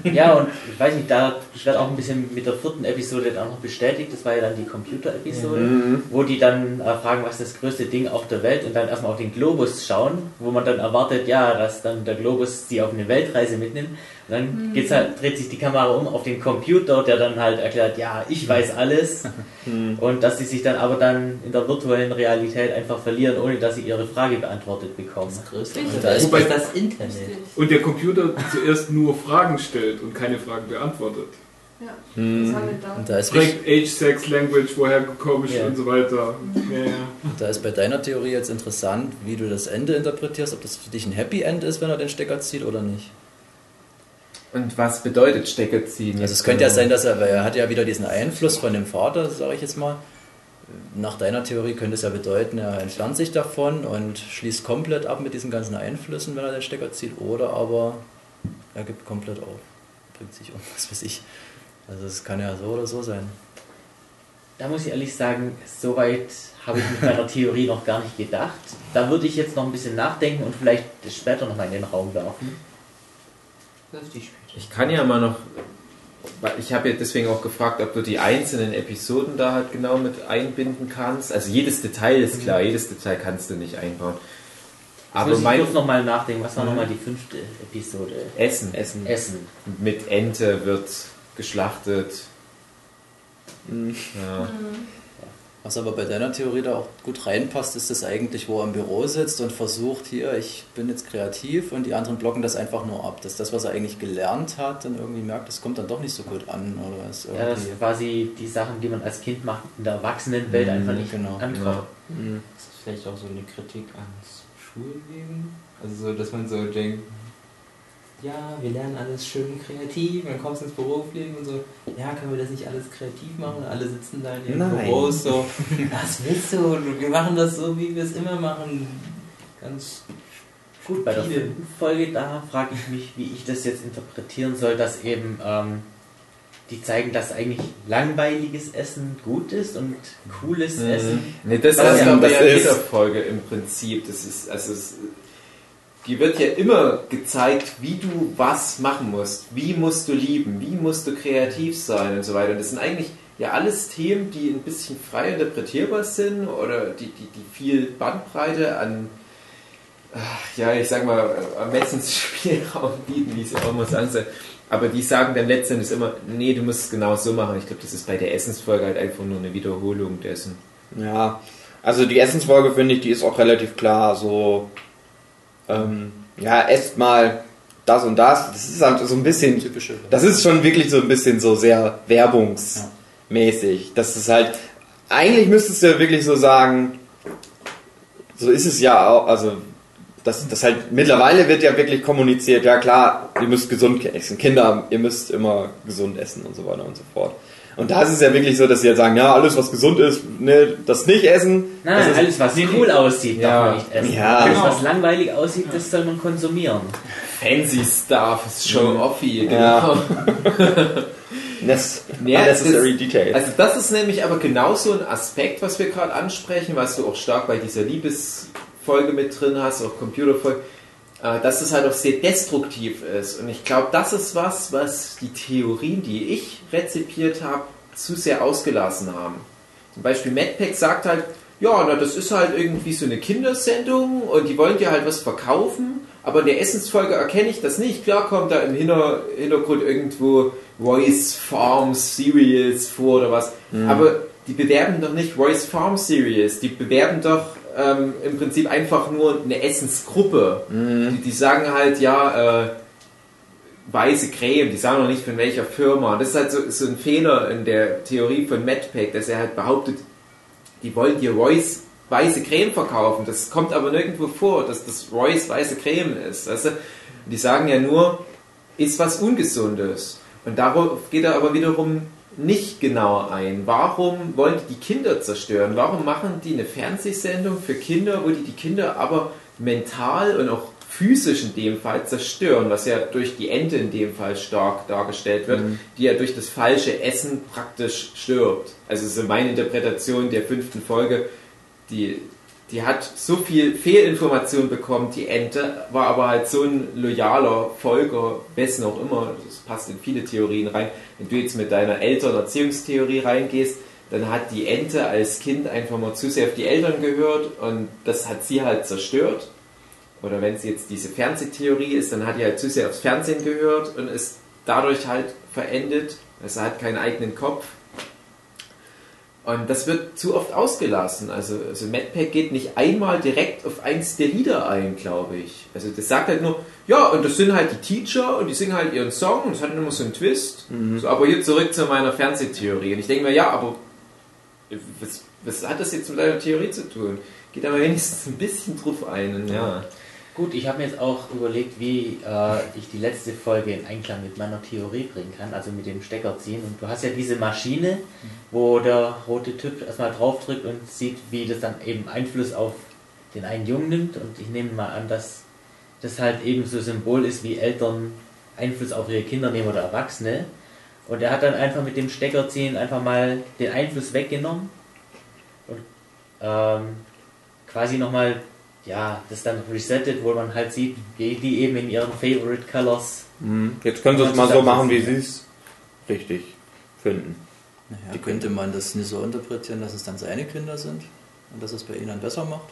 Ja, und ich weiß nicht, da ich werde auch ein bisschen mit der vierten Episode dann noch bestätigt. Das war ja dann die Computer-Episode, wo die dann äh, fragen, was ist das größte Ding auf der Welt und dann erstmal auf den Globus schauen, wo man dann erwartet, ja, dass dann der Globus sie auf eine Weltreise mitnimmt. Und dann geht's halt, dreht sich die Kamera um auf den Computer, der dann halt erklärt, ja, ich weiß alles. Und dass sie sich dann aber dann in der virtuellen Realität einfach verlieren, ohne dass sie ihre Frage beantwortet bekommen. größte. Richtig. Und da ist das Internet. Und der Computer zuerst nur Fragen stellt und keine Fragen beantwortet. Ja, das haben wir da. Und da ist, Fragt Age, Sex, Language, woher gekommen Ja. und so weiter. Ja, ja. da ist bei deiner Theorie jetzt interessant, wie du das Ende interpretierst, ob das für dich ein Happy End ist, wenn er den Stecker zieht oder nicht. Und was bedeutet Stecker ziehen? Also es könnte ja sein, dass er, weil er hat ja wieder diesen Einfluss von dem Vater, sage ich jetzt mal. Nach deiner Theorie könnte es ja bedeuten, er entfernt sich davon und schließt komplett ab mit diesen ganzen Einflüssen, wenn er den Stecker zieht, oder aber er gibt komplett auf, bringt sich um, was weiß ich. Also es kann ja so oder so sein. da muss ich ehrlich sagen, soweit habe ich mit meiner Theorie noch gar nicht gedacht. Da würde ich jetzt noch ein bisschen nachdenken und vielleicht das später noch mal in den Raum werfen. Ich kann ja mal noch, ich habe ja deswegen auch gefragt, ob du die einzelnen Episoden da halt genau mit einbinden kannst. Also jedes Detail ist klar, jedes Detail kannst du nicht einbauen. Aber Aber muss ich mein kurz nochmal nachdenken, was war Mhm. nochmal die fünfte Episode? Essen. Essen. Essen. Mit Ente wird geschlachtet. Mhm. Ja. Was aber bei deiner Theorie da auch gut reinpasst, ist das eigentlich, wo er im Büro sitzt und versucht, hier, ich bin jetzt kreativ und die anderen blocken das einfach nur ab. Dass das, was er eigentlich gelernt hat, dann irgendwie merkt, das kommt dann doch nicht so gut an. Oder ist Ja, das ist quasi die Sachen, die man als Kind macht, in der Erwachsenenwelt Mhm, einfach nicht genau. ankommt. Mhm. Das ist vielleicht auch so eine Kritik ans Schulleben. Also so, dass man so denkt, ja, wir lernen alles schön kreativ, dann kommst du ins Berufsleben und so, ja, können wir das nicht alles kreativ machen? Und alle sitzen da in ihren Nein. Büros so, was willst du? Und wir machen das so, wie wir es immer machen. Ganz Gut, bei der Folge, da frage ich mich, wie ich das jetzt interpretieren soll, dass eben ähm, die zeigen, dass eigentlich langweiliges Essen gut ist und cooles Mhm. Essen. Nee, das Was ist ja- das jeder Folge im Prinzip. Das ist, also es, die wird ja immer gezeigt, wie du was machen musst. Wie musst du lieben? Wie musst du kreativ sein und so weiter. Und das sind eigentlich ja alles Themen, die ein bisschen frei interpretierbar sind oder die, die, die viel Bandbreite an, ja, ich sag mal, Ermessensspielraum bieten, wie sie auch immer sagen soll. Aber die sagen dann letztendlich immer, nee, du musst es genau so machen. Ich glaube, das ist bei der Essensfolge halt einfach nur eine Wiederholung dessen. Ja, also die Essensfolge finde ich, die ist auch relativ klar. So, ähm, ja, esst mal das und das. Das ist halt so ein bisschen, Typische. das ist schon wirklich so ein bisschen so sehr werbungsmäßig. Das ist halt, eigentlich müsstest du ja wirklich so sagen, so ist es ja auch, also das, das halt mittlerweile wird ja wirklich kommuniziert, ja klar, ihr müsst gesund essen. Kinder, ihr müsst immer gesund essen und so weiter und so fort. Und da ist es ja wirklich so, dass sie ja sagen, ja, alles was gesund ist, ne, das nicht essen. Nein, das ist, alles was cool aussieht, Ja. darf man nicht essen. Ja. alles Genau. was langweilig aussieht, das soll man konsumieren. Fancy Stuff, ist show-offy, genau. Ja. Ness, Ja, unnecessary das-. Also das ist nämlich aber genauso ein Aspekt, was wir gerade ansprechen, was du auch stark bei dieser Liebesfolge mit drin hast, auch Computerfolge, dass es halt auch sehr destruktiv ist. Und ich glaube, das ist was, was die Theorien, die ich rezipiert habe, zu sehr ausgelassen haben. Zum Beispiel MadPack sagt halt, ja, na, das ist halt irgendwie so eine Kindersendung und die wollen dir halt was verkaufen, aber in der Essensfolge erkenne ich das nicht. Klar kommt da im Hinter Hintergrund irgendwo Royce Farm Cereals vor oder was, aber die bewerben doch nicht Royce Farm Cereals, die bewerben doch ähm, im Prinzip einfach nur eine Essensgruppe. Die, die sagen halt, ja, äh, weiße Creme, die sagen noch nicht von welcher Firma. Das ist halt so, so ein Fehler in der Theorie von MadPack, dass er halt behauptet, die wollen dir Royce weiße Creme verkaufen. Das kommt aber nirgendwo vor, dass das Royce weiße Creme ist. Du? Die sagen ja nur, ist was Ungesundes. Und darauf geht er aber wiederum nicht genau ein. Warum wollen die die Kinder zerstören? Warum machen die eine Fernsehsendung für Kinder, wo die die Kinder aber mental und auch physisch in dem Fall zerstören, was ja durch die Ente in dem Fall stark dargestellt wird, die ja durch das falsche Essen praktisch stirbt. Also so meine Interpretation der fünften Folge, die, die hat so viel Fehlinformation bekommen, die Ente, war aber halt so ein loyaler Folger, wessen auch immer, das passt in viele Theorien rein. Wenn du jetzt mit deiner Elternerziehungstheorie reingehst, dann hat die Ente als Kind einfach mal zu sehr auf die Eltern gehört und das hat sie halt zerstört. Oder wenn es jetzt diese Fernsehtheorie ist, dann hat die halt zu sehr aufs Fernsehen gehört und ist dadurch halt verendet. Also hat keinen eigenen Kopf. Und das wird zu oft ausgelassen. Also, also MadPack geht nicht einmal direkt auf eins der Lieder ein, glaube ich. Also das sagt halt nur, ja, und das sind halt die Teacher und die singen halt ihren Song und das hat immer so einen Twist. So, aber jetzt zurück zu meiner Fernsehtheorie. Und ich denke mir, ja, aber was, was hat das jetzt mit deiner Theorie zu tun? Geht aber wenigstens ein bisschen drauf ein. Und ja. Gut, ich habe mir jetzt auch überlegt, wie äh, ich die letzte Folge in Einklang mit meiner Theorie bringen kann, also mit dem Stecker ziehen. Und du hast ja diese Maschine, wo der rote Typ erstmal draufdrückt und sieht, wie das dann eben Einfluss auf den einen Jungen nimmt. Und ich nehme mal an, dass das halt eben so Symbol ist, wie Eltern Einfluss auf ihre Kinder nehmen oder Erwachsene. Und er hat dann einfach mit dem Steckerziehen einfach mal den Einfluss weggenommen und ähm, quasi nochmal, ja, das dann resettet, wo man halt sieht, wie die eben in ihren Favorite Colors. Mhm. Jetzt können sie es mal so machen, wie sie es richtig finden. Naja, könnte man das nicht so interpretieren, dass es dann seine Kinder sind und dass es bei ihnen dann besser macht?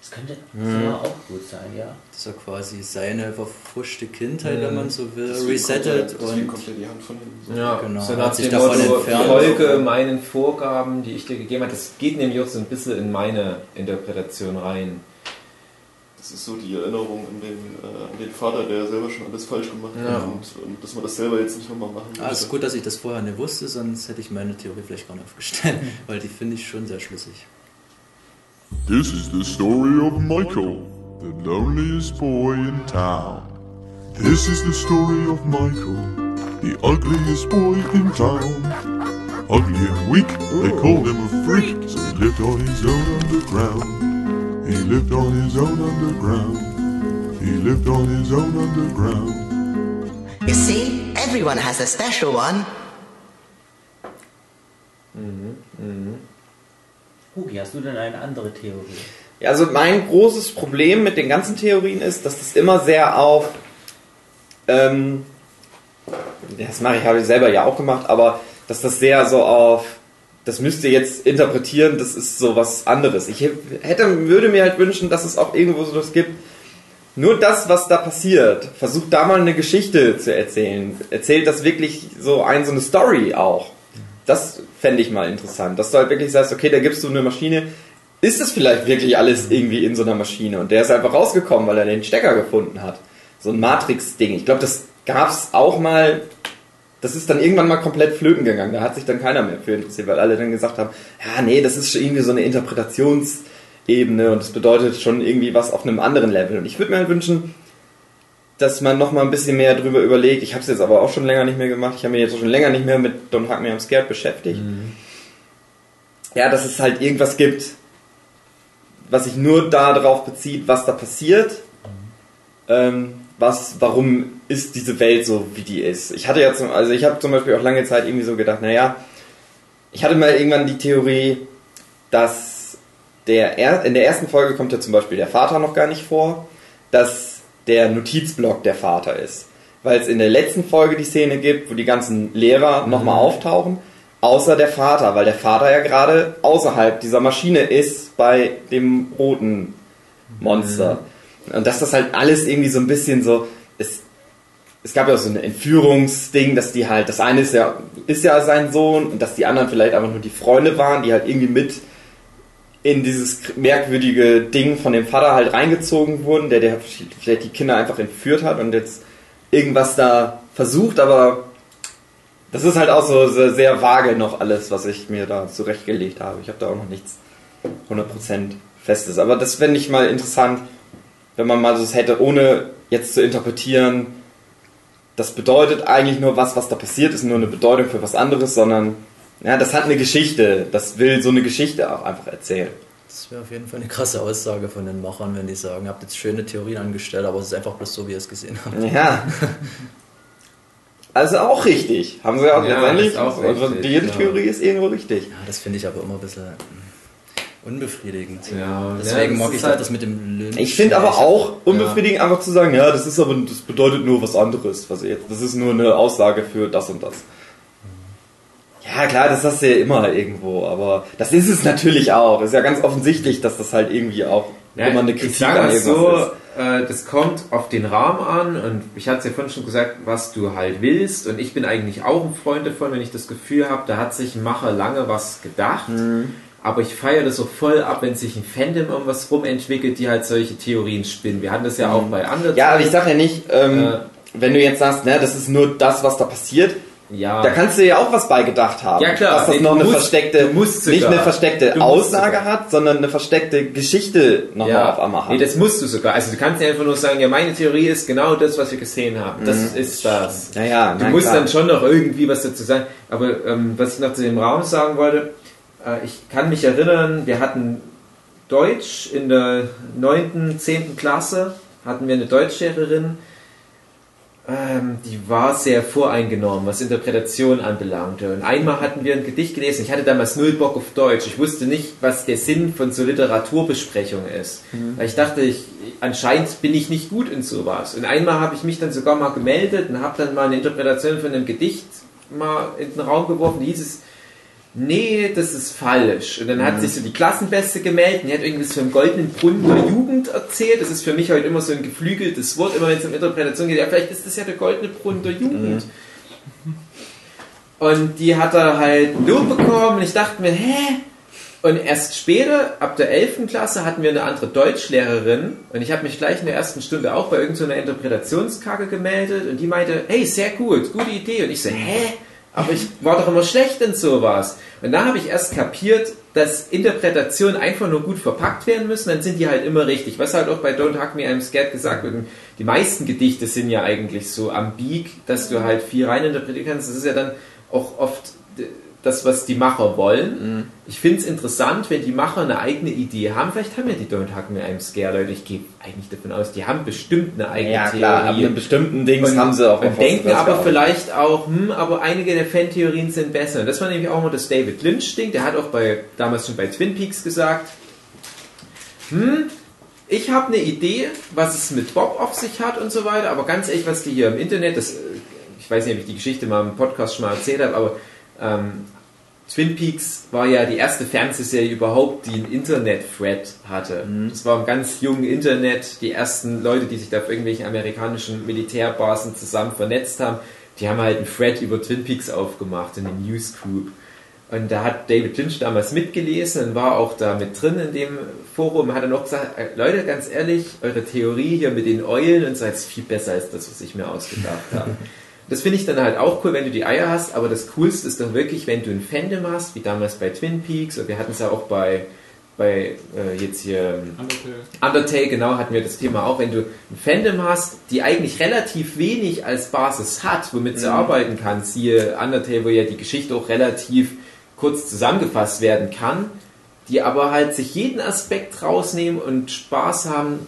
Das könnte Mhm. sogar auch gut sein, ja. Dass er quasi seine verfrischte Kindheit, Mhm. wenn man so will, Deswegen resettet kommt er- deswegen und kommt ja die Hand von hinten. So. Ja, Genau, so hat sich davon Motto, entfernt. folge meinen Vorgaben, die ich dir gegeben habe. Das geht nämlich auch so ein bisschen in meine Interpretation rein. Das ist so die Erinnerung an den, äh, an den Vater, der selber schon alles falsch gemacht Ja. hat und, und dass man das selber jetzt nicht nochmal machen Ah, es ist gut, dass ich das vorher nicht wusste, sonst hätte ich meine Theorie vielleicht gar nicht aufgestellt, weil die finde ich schon sehr schlüssig. This is the story of Michael, the loneliest boy in town. This is the story of Michael, the ugliest boy in town. Ugly and weak, they called him a freak, so he lived on his own underground. He lived on his own underground. He lived on his own underground. You see, everyone has a special one. Hugi, hast du denn eine andere Theorie? Ja, also mein großes Problem mit den ganzen Theorien ist, dass das immer sehr auf, ähm, das mache ich, habe ich selber ja auch gemacht, aber dass das sehr so auf, das müsst ihr jetzt interpretieren, das ist so was anderes. Ich hätte, würde mir halt wünschen, dass es auch irgendwo so das gibt, nur das, was da passiert, versucht da mal eine Geschichte zu erzählen. Erzählt das wirklich so ein, so eine Story auch. Das fände ich mal interessant. Dass du halt wirklich sagst, okay, da gibst du eine Maschine, ist das vielleicht wirklich alles irgendwie in so einer Maschine? Und der ist einfach rausgekommen, weil er den Stecker gefunden hat. So ein Matrix-Ding. Ich glaube, das gab es auch mal. Das ist dann irgendwann mal komplett flöten gegangen. Da hat sich dann keiner mehr für interessiert, weil alle dann gesagt haben, ja, nee, das ist schon irgendwie so eine Interpretationsebene und das bedeutet schon irgendwie was auf einem anderen Level. Und ich würde mir halt wünschen, dass man noch mal ein bisschen mehr drüber überlegt. Ich habe es jetzt aber auch schon länger nicht mehr gemacht. Ich habe mich jetzt schon länger nicht mehr mit Don't Hack Me I'm Scared beschäftigt. Ja, dass es halt irgendwas gibt, was sich nur darauf bezieht, was da passiert. Ähm, was, warum ist diese Welt so, wie die ist? Ich hatte ja zum, also ich habe zum Beispiel auch lange Zeit irgendwie so gedacht, naja, ich hatte mal irgendwann die Theorie, dass der er in der ersten Folge kommt ja zum Beispiel der Vater noch gar nicht vor, dass der Notizblock der Vater ist. Weil es in der letzten Folge die Szene gibt, wo die ganzen Lehrer nochmal auftauchen, außer der Vater, weil der Vater ja gerade außerhalb dieser Maschine ist bei dem roten Monster. Und dass das halt alles irgendwie so ein bisschen so. Es, es gab ja auch so ein Entführungsding, dass die halt, das eine ist ja, ist ja sein Sohn und dass die anderen vielleicht einfach nur die Freunde waren, die halt irgendwie mit in dieses merkwürdige Ding von dem Vater halt reingezogen wurden, der, der vielleicht die Kinder einfach entführt hat und jetzt irgendwas da versucht, aber das ist halt auch so sehr, sehr vage noch alles, was ich mir da zurechtgelegt habe. Ich habe da auch noch nichts 100% Festes. Aber das fände ich mal interessant, wenn man mal so es hätte, ohne jetzt zu interpretieren, das bedeutet eigentlich nur was, was da passiert, ist nur eine Bedeutung für was anderes, sondern ja, das hat eine Geschichte. Das will so eine Geschichte auch einfach erzählen. Das wäre auf jeden Fall eine krasse Aussage von den Machern, wenn die sagen, ihr habt jetzt schöne Theorien angestellt, aber es ist einfach bloß so, wie ihr es gesehen habt. Ja. Also auch richtig. Haben sie auch Ja, letztendlich. ist auch also richtig, jede ja. Theorie ist irgendwo richtig. Ja, das finde ich aber immer ein bisschen mm, unbefriedigend. Ja, Deswegen ja, mag ich halt- das mit dem Lynch. Ich finde aber auch Ja. unbefriedigend, einfach zu sagen, ja, das ist aber, das bedeutet nur was anderes. Was jetzt, das ist nur eine Aussage für das und das. Ja, klar, das hast du ja immer irgendwo, aber das ist es natürlich auch. Es ist ja ganz offensichtlich, dass das halt irgendwie auch Ja, immer eine ich Kritik sage an irgendwas so, ist. äh, das kommt auf den Rahmen an und ich hatte es ja vorhin schon gesagt, was du halt willst und ich bin eigentlich auch ein Freund davon, wenn ich das Gefühl habe, da hat sich ein Macher lange was gedacht, Mhm. Aber ich feiere das so voll ab, wenn sich ein Fandom irgendwas rumentwickelt, die halt solche Theorien spinnen. Wir hatten das ja auch bei anderen. Mhm. Ja, aber ich sag ja nicht, ähm, Äh, wenn du jetzt sagst, ne, das ist nur das, was da passiert, ja. da kannst du ja auch was beigedacht haben. Ja, klar. Dass das Nee, noch du eine musst- versteckte, nicht eine versteckte Aussage hat, sondern eine versteckte Geschichte nochmal auf einmal hat. Nee, das musst du sogar. Also du kannst ja einfach nur sagen, ja, meine Theorie ist genau das, was wir gesehen haben. Das Mhm. ist das. Naja, du na musst klar. dann schon noch irgendwie was dazu sagen. Aber ähm, was ich noch zu dem Raum sagen wollte, äh, ich kann mich erinnern, wir hatten Deutsch in der 9., 10. Klasse, hatten wir eine Deutschlehrerin Ähm, die war sehr voreingenommen, was Interpretation anbelangte. Und einmal hatten wir ein Gedicht gelesen. Ich hatte damals null Bock auf Deutsch. Ich wusste nicht, was der Sinn von so Literaturbesprechung ist. Mhm. Weil ich dachte, ich, anscheinend bin ich nicht gut in sowas. Und einmal habe ich mich dann sogar mal gemeldet und habe dann mal eine Interpretation von einem Gedicht mal in den Raum geworfen. Da hieß es, nee, das ist falsch. Und dann hat Mhm. sich so die Klassenbeste gemeldet und die hat irgendwie so einen goldenen Brunnen der Jugend erzählt. Das ist für mich heute immer so ein geflügeltes Wort, immer wenn es um Interpretation geht. Ja, vielleicht ist das ja der goldene Brunnen der Jugend. Und die hat er halt Lob bekommen und ich dachte mir, hä? Und erst später, ab der 11. Klasse, hatten wir eine andere Deutschlehrerin und ich habe mich gleich in der ersten Stunde auch bei irgendeiner Interpretationskacke gemeldet und die meinte, hey, sehr gut, gute Idee. Und ich so, hä? Aber ich war doch immer schlecht in sowas. Und da habe ich erst kapiert, dass Interpretationen einfach nur gut verpackt werden müssen, dann sind die halt immer richtig. Was halt auch bei Don't Hug Me I'm Scared gesagt wird. Die meisten Gedichte sind ja eigentlich so ambig, dass du halt viel reininterpretieren kannst. Das ist ja dann auch oft das, was die Macher wollen. Ich finde es interessant, wenn die Macher eine eigene Idee haben. Vielleicht haben ja die Don't Hug Me I'm Scared Leute. Ich gehe eigentlich davon aus, die haben bestimmt eine eigene Ja, Theorie. klar, ab einem bestimmten Dings und, haben sie auch und denken aber gearbeitet. vielleicht auch, hm, aber einige der Fantheorien sind besser. Und das war nämlich auch mal das David Lynch-Ding. Der hat auch bei, damals schon bei Twin Peaks gesagt, hm, ich habe eine Idee, was es mit Bob auf sich hat und so weiter, aber ganz ehrlich, was die hier im Internet, das, äh, ich weiß nicht, ob ich die Geschichte mal im Podcast schon mal erzählt habe, aber ähm, Twin Peaks war ja die erste Fernsehserie überhaupt, die einen Internet-Thread hatte. Das war im ganz jungen Internet, die ersten Leute, die sich da auf irgendwelchen amerikanischen Militärbasen zusammen vernetzt haben, die haben halt einen Thread über Twin Peaks aufgemacht in den Newsgroup. Und da hat David Lynch damals mitgelesen und war auch da mit drin in dem Forum. Hat dann auch gesagt, äh, Leute, ganz ehrlich, eure Theorie hier mit den Eulen und so ist viel besser als das, was ich mir ausgedacht habe. Das finde ich dann halt auch cool, wenn du die Eier hast, aber das Coolste ist dann wirklich, wenn du ein Fandom hast, wie damals bei Twin Peaks, und wir hatten es ja auch bei, bei äh, jetzt hier Undertale. Undertale, genau, hatten wir das Thema auch, wenn du ein Fandom hast, die eigentlich relativ wenig als Basis hat, womit sie Mhm. arbeiten kann, siehe Undertale, wo ja die Geschichte auch relativ kurz zusammengefasst werden kann, die aber halt sich jeden Aspekt rausnehmen und Spaß haben,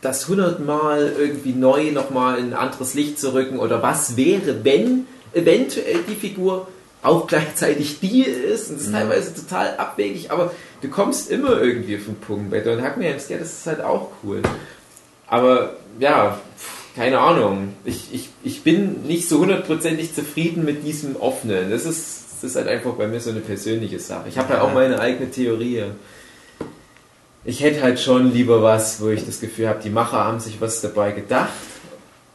das hundertmal irgendwie neu nochmal in ein anderes Licht zu rücken oder was wäre, wenn eventuell die Figur auch gleichzeitig die ist und das ist Mhm. teilweise total abwegig, aber du kommst immer irgendwie auf den Punkt. Bei Me I'm Scared das ist halt auch cool. Aber ja, keine Ahnung. Ich, ich, ich bin nicht so hundertprozentig zufrieden mit diesem Offenen. Das ist, das ist halt einfach bei mir so eine persönliche Sache. Ich habe halt auch meine eigene Theorie. Ich hätte halt schon lieber was, wo ich das Gefühl habe, die Macher haben sich was dabei gedacht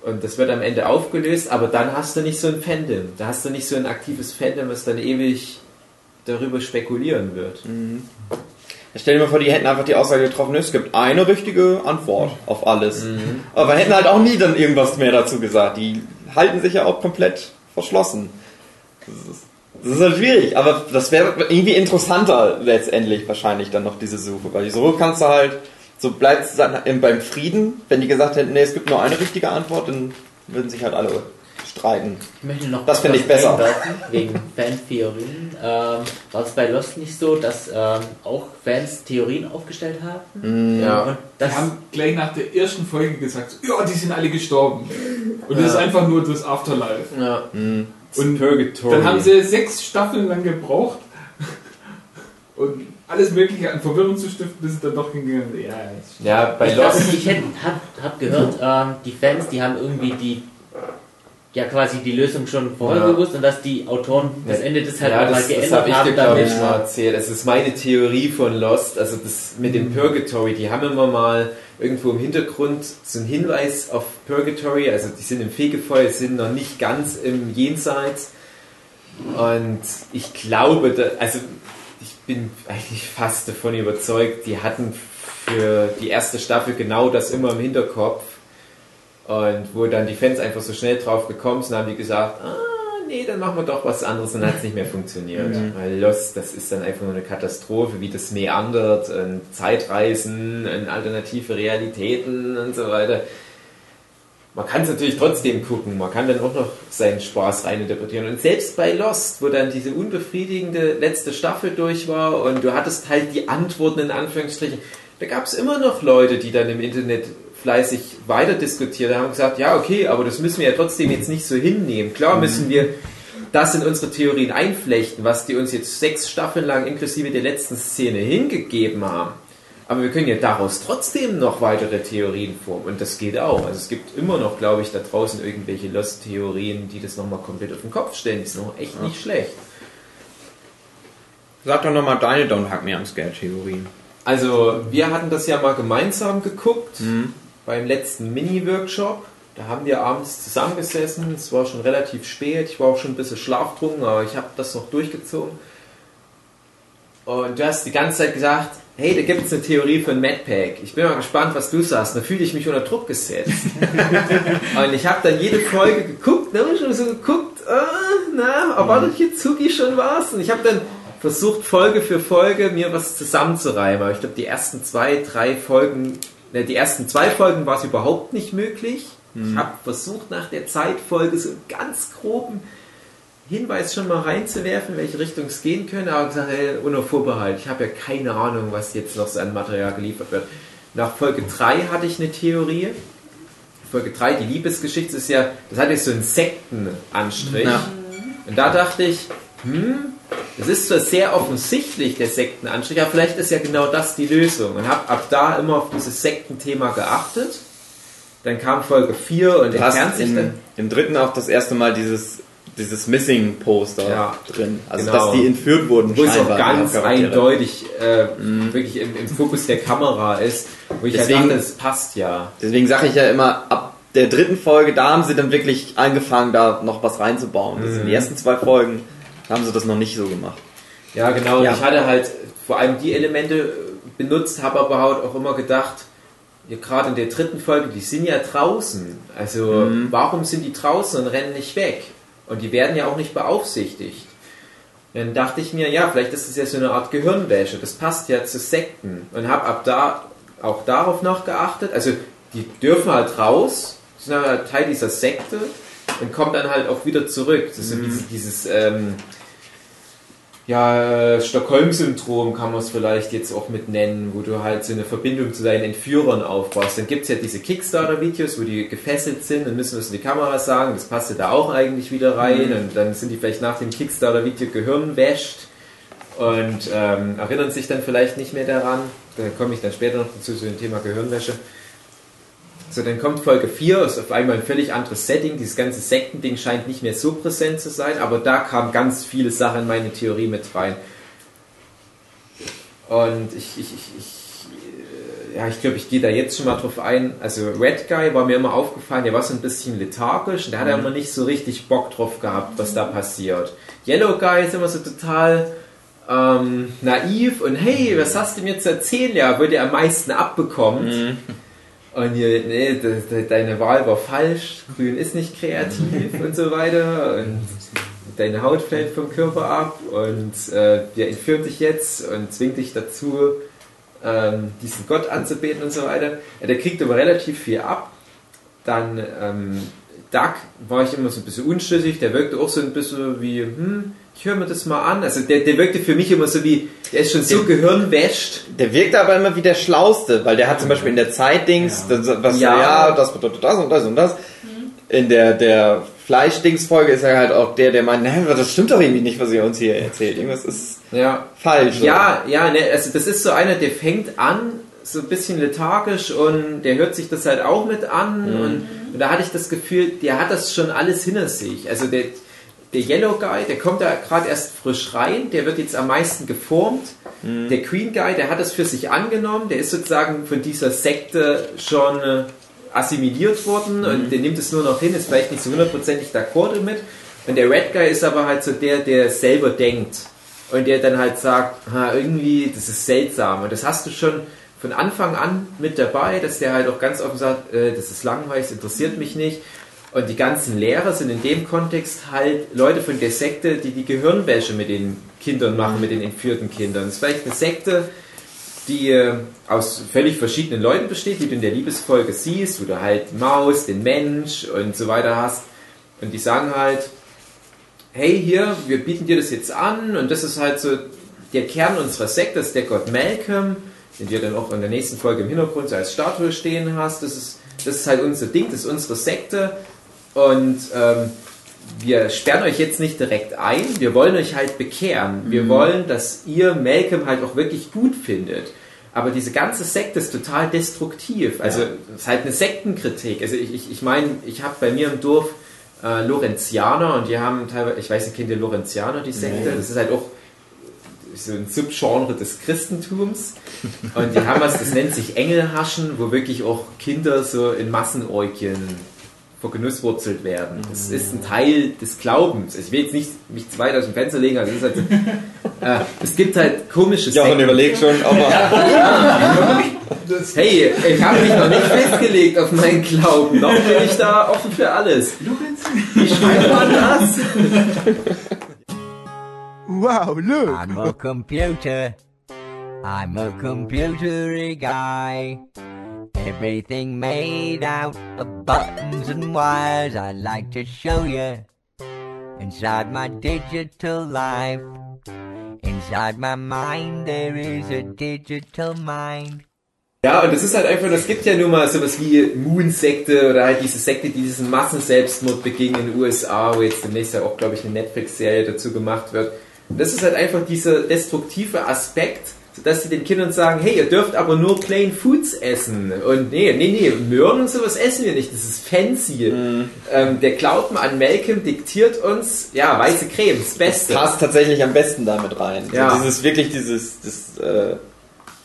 und das wird am Ende aufgelöst, aber dann hast du nicht so ein Fandom. Da hast du nicht so ein aktives Fandom, was dann ewig darüber spekulieren wird. Ich stell dir mal vor, die hätten einfach die Aussage getroffen, es gibt eine richtige Antwort auf alles. Mhm. Aber hätten halt auch nie dann irgendwas mehr dazu gesagt. Die halten sich ja auch komplett verschlossen. Das ist, das ist halt schwierig, aber das wäre irgendwie interessanter letztendlich wahrscheinlich dann noch diese Suche. Weil die Suche kannst du halt, so bleibt es dann im- beim Frieden, wenn die gesagt hätten, nee, es gibt nur eine richtige Antwort, dann würden sich halt alle streiten. Ich möchte noch das finde ich was besser. wegen Fantheorien. Ähm, war es bei Lost nicht so, dass ähm, auch Fans Theorien aufgestellt haben? Mm. Ja. Und Die das, haben gleich nach der ersten Folge gesagt, so, ja, die sind alle gestorben. Und das Ja. ist einfach nur das Afterlife. Ja. Und Purgatory. dann haben sie sechs Staffeln lang gebraucht und alles Mögliche an Verwirrung zu stiften, bis sie dann doch hingegangen sind. Ja, ist Ja, bei ich, Lost. glaub, ich hätte, hab, hab gehört, ähm, die Fans, die haben irgendwie die ja quasi die Lösung schon vorher Ja. gewusst und dass die Autoren das Ende des halt ja, nochmal das, das geändert habe ich haben, dir, glaube ich, mal erzählt. Das ist meine Theorie von Lost. Also das mit dem Purgatory, die haben immer mal irgendwo im Hintergrund so einen Hinweis auf Purgatory. Also die sind im Fegefeuer, sind noch nicht ganz im Jenseits. Und ich glaube, da, also ich bin eigentlich fast davon überzeugt, die hatten für die erste Staffel genau das immer im Hinterkopf. Und wo dann die Fans einfach so schnell drauf gekommen sind, haben die gesagt, ah, nee, dann machen wir doch was anderes und dann hat es nicht mehr funktioniert. Mhm. Weil Lost, das ist dann einfach nur eine Katastrophe, wie das meandert, und Zeitreisen, und alternative Realitäten und so weiter. Man kann es natürlich trotzdem gucken, man kann dann auch noch seinen Spaß reininterpretieren. Und selbst bei Lost, wo dann diese unbefriedigende letzte Staffel durch war und du hattest halt die Antworten in Anführungsstrichen, da gab es immer noch Leute, die dann im Internet fleißig weiter diskutiert. Da haben wir gesagt, ja, okay, aber das müssen wir ja trotzdem jetzt nicht so hinnehmen. Klar müssen wir das in unsere Theorien einflechten, was die uns jetzt sechs Staffeln lang inklusive der letzten Szene hingegeben haben. Aber wir können ja daraus trotzdem noch weitere Theorien formen. Und das geht auch. Also es gibt immer noch, glaube ich, da draußen irgendwelche Lost-Theorien, die das nochmal komplett auf den Kopf stellen. Die sind noch echt nicht schlecht. Sag doch nochmal deine Don't Hack Me am Scare-Theorie. Also, wir hatten das ja mal gemeinsam geguckt beim letzten Mini-Workshop. Da haben wir abends zusammengesessen. Es war schon relativ spät. Ich war auch schon ein bisschen schlaftrunken, aber ich habe das noch durchgezogen. Und du hast die ganze Zeit gesagt, hey, da gibt es eine Theorie von MadPack. Ich bin mal gespannt, was du sagst. Da fühle ich mich unter Druck gesetzt. und ich habe dann jede Folge geguckt, ne, schon so geguckt, äh, na, erwartet Hitsugi schon was? Und ich habe dann versucht, Folge für Folge mir was zusammenzureimen. Aber ich glaube, die ersten zwei, drei Folgen, die ersten zwei Folgen war es überhaupt nicht möglich. Ich habe versucht, nach der Zeitfolge so einen ganz groben Hinweis schon mal reinzuwerfen, in welche Richtung es gehen könnte, aber gesagt, hey, ohne Vorbehalt. Ich habe ja keine Ahnung, was jetzt noch so an Material geliefert wird. Nach Folge 3 hatte ich eine Theorie. Folge 3, die Liebesgeschichte ist ja, das hat jetzt so einen Sektenanstrich. Ja. Und da dachte ich, hm, das ist zwar sehr offensichtlich, der Sektenanstrich, aber vielleicht ist ja genau das die Lösung. Und habe ab da immer auf dieses Sektenthema geachtet. Dann kam Folge 4 und Du hast sich im, im dritten auch das erste Mal dieses, dieses Missing-Poster Ja, drin. Also, genau. dass die entführt wurden. Wo es auch die ganz eindeutig äh, wirklich im, im Fokus der Kamera ist, wo ich Deswegen- halt dachte, das passt ja. Deswegen sage ich ja immer, ab der dritten Folge, da haben sie dann wirklich angefangen, da noch was reinzubauen. Das sind die Mhm. ersten zwei Folgen haben sie das noch nicht so gemacht. Ja, genau. Ja. Ich hatte halt vor allem die Elemente benutzt, habe aber halt auch immer gedacht, gerade in der dritten Folge, die sind ja draußen. Also Mhm. warum sind die draußen und rennen nicht weg? Und die werden ja auch nicht beaufsichtigt. Dann dachte ich mir, ja, vielleicht ist es ja so eine Art Gehirnwäsche. Das passt ja zu Sekten. Und habe ab da auch darauf noch geachtet. Also die dürfen halt raus, sind halt Teil dieser Sekte und kommen dann halt auch wieder zurück. Das ist so dieses, dieses ähm, ja, Stockholm-Syndrom kann man es vielleicht jetzt auch mit nennen, wo du halt so eine Verbindung zu deinen Entführern aufbaust. Dann gibt es ja diese Kickstarter-Videos, wo die gefesselt sind und müssen was in die Kamera sagen, das passt ja da auch eigentlich wieder rein Mhm. und dann sind die vielleicht nach dem Kickstarter-Video gehirnwäscht und ähm, erinnern sich dann vielleicht nicht mehr daran. Da komme ich dann später noch dazu zu dem Thema Gehirnwäsche. So, dann kommt Folge 4, ist auf einmal ein völlig anderes Setting. Dieses ganze Sektending scheint nicht mehr so präsent zu sein, aber da kamen ganz viele Sachen in meine Theorie mit rein. Und ich, ich, ich, ich, äh, ja, ich glaube, ich gehe da jetzt schon mal drauf ein. Also Red Guy war mir immer aufgefallen, der war so ein bisschen lethargisch und der hat Mhm. immer nicht so richtig Bock drauf gehabt, was da passiert. Yellow Guy ist immer so total ähm, naiv und hey, was hast du mir zu erzählen? Ja, wird er am meisten abbekommt. Und hier, nee, de, de, deine Wahl war falsch, grün ist nicht kreativ und so weiter. Und deine Haut fällt vom Körper ab und äh, wir entführen dich jetzt und zwingt dich dazu, ähm, diesen Gott anzubeten und so weiter. Der kriegt aber relativ viel ab. Dann ähm, Doug war ich immer so ein bisschen unschlüssig, der wirkte auch so ein bisschen wie, hm, ich höre mir das mal an. Also der, der wirkte für mich immer so wie, der ist schon so gehirnwäscht. Der wirkt aber immer wie der Schlauste, weil der hat zum Beispiel in der Zeitdings, das, was Ja. ja. ja, das bedeutet das und das und das. In der, der Fleischdings-Folge ist er halt auch der, der meint, nein, das stimmt doch irgendwie nicht, was ihr uns hier erzählt. Irgendwas ist Ja. falsch. so. Ja, ja, ne, also das ist so einer, der fängt an, so ein bisschen lethargisch und der hört sich das halt auch mit an Mhm. und, und da hatte ich das Gefühl, der hat das schon alles hinter sich. Also der, der Yellow Guy, der kommt da gerade erst frisch rein, der wird jetzt am meisten geformt. Mhm. Der Green Guy, der hat das für sich angenommen, der ist sozusagen von dieser Sekte schon äh, assimiliert worden Mhm. und der nimmt es nur noch hin, ist vielleicht nicht so hundertprozentig d'accord damit. Und der Red Guy ist aber halt so der, der selber denkt und der dann halt sagt, ha, irgendwie, das ist seltsam. Und das hast du schon von Anfang an mit dabei, dass der halt auch ganz offen sagt, äh, das ist langweilig, das interessiert mich nicht. Und die ganzen Lehrer sind in dem Kontext halt Leute von der Sekte, die die Gehirnwäsche mit den Kindern machen, mit den entführten Kindern. Das ist vielleicht eine Sekte, die äh, aus völlig verschiedenen Leuten besteht, die du in der Liebesfolge siehst, wo du halt Maus, den Mensch und so weiter hast. Und die sagen halt, hey hier, wir bieten dir das jetzt an und das ist halt so der Kern unserer Sekte, das ist der Gott Malcolm, den du dann auch in der nächsten Folge im Hintergrund so als Statue stehen hast. Das ist, das ist halt unser Ding, das ist unsere Sekte. Und ähm, wir sperren euch jetzt nicht direkt ein, wir wollen euch halt bekehren. Wir Mhm. wollen, dass ihr Malcolm halt auch wirklich gut findet. Aber diese ganze Sekte ist total destruktiv. Also Ja. es ist halt eine Sektenkritik. Also ich, ich, ich meine, ich habe bei mir im Dorf äh, Lorenzianer und die haben teilweise, ich weiß nicht, kennt ihr Lorenzianer, die Sekte? Nee. Das ist halt auch so ein Subgenre des Christentums. Und die haben was, das nennt sich Engelhaschen, wo wirklich auch Kinder so in Massenäugchen vergenusswurzelt werden. Das ist ein Teil des Glaubens. Ich will jetzt nicht mich zu weit aus dem Fenster legen, also es, ist halt, äh, es gibt halt komische Jochen Sekten. überlegt schon, ob er- Ja. Hey, ich habe mich noch nicht festgelegt auf meinen Glauben. Noch bin ich da offen für alles. Wie schreibt man das? Wow, look! I'm a computer. I'm a computery guy. Everything made out of buttons and wires. I'd like to show you inside my digital life. Inside my mind, there is a digital mind. Ja, und das ist halt einfach, es gibt ja nun mal sowas wie Moon-Sekte oder halt diese Sekte, die diesen Massenselbstmord beging in den USA, wo jetzt demnächst ja auch, glaube ich, eine Netflix-Serie dazu gemacht wird. Das ist halt einfach dieser destruktive Aspekt, dass sie den Kindern sagen, hey, ihr dürft aber nur Plain Foods essen. Und nee, nee, nee, Möhren und sowas essen wir nicht, das ist fancy. Ähm, der Glauben an Malcolm diktiert uns, ja, weiße Creme, das Beste. passt tatsächlich am besten damit rein. Ja. So dieses wirklich dieses das, äh,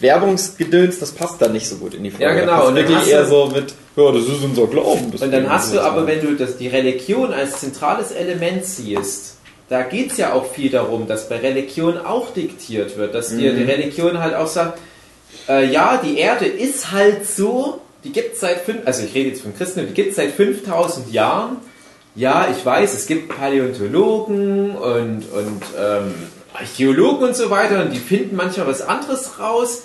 Werbungsgedöns, das passt da nicht so gut in die Folge. Ja, genau. Das Und wirklich hast eher du- so mit, ja, das ist unser Glauben. das Und dann hast du das aber, wenn du das, die Religion als zentrales Element siehst, da geht es ja auch viel darum, dass bei Religion auch diktiert wird, dass dir Mhm. die Religion halt auch sagt, äh, ja, die Erde ist halt so, die gibt es seit fünf, also ich rede jetzt von Christen, die gibt es seit 5000 Jahren. Ja, ich weiß, es gibt Paläontologen und, und ähm, Archäologen und so weiter und die finden manchmal was anderes raus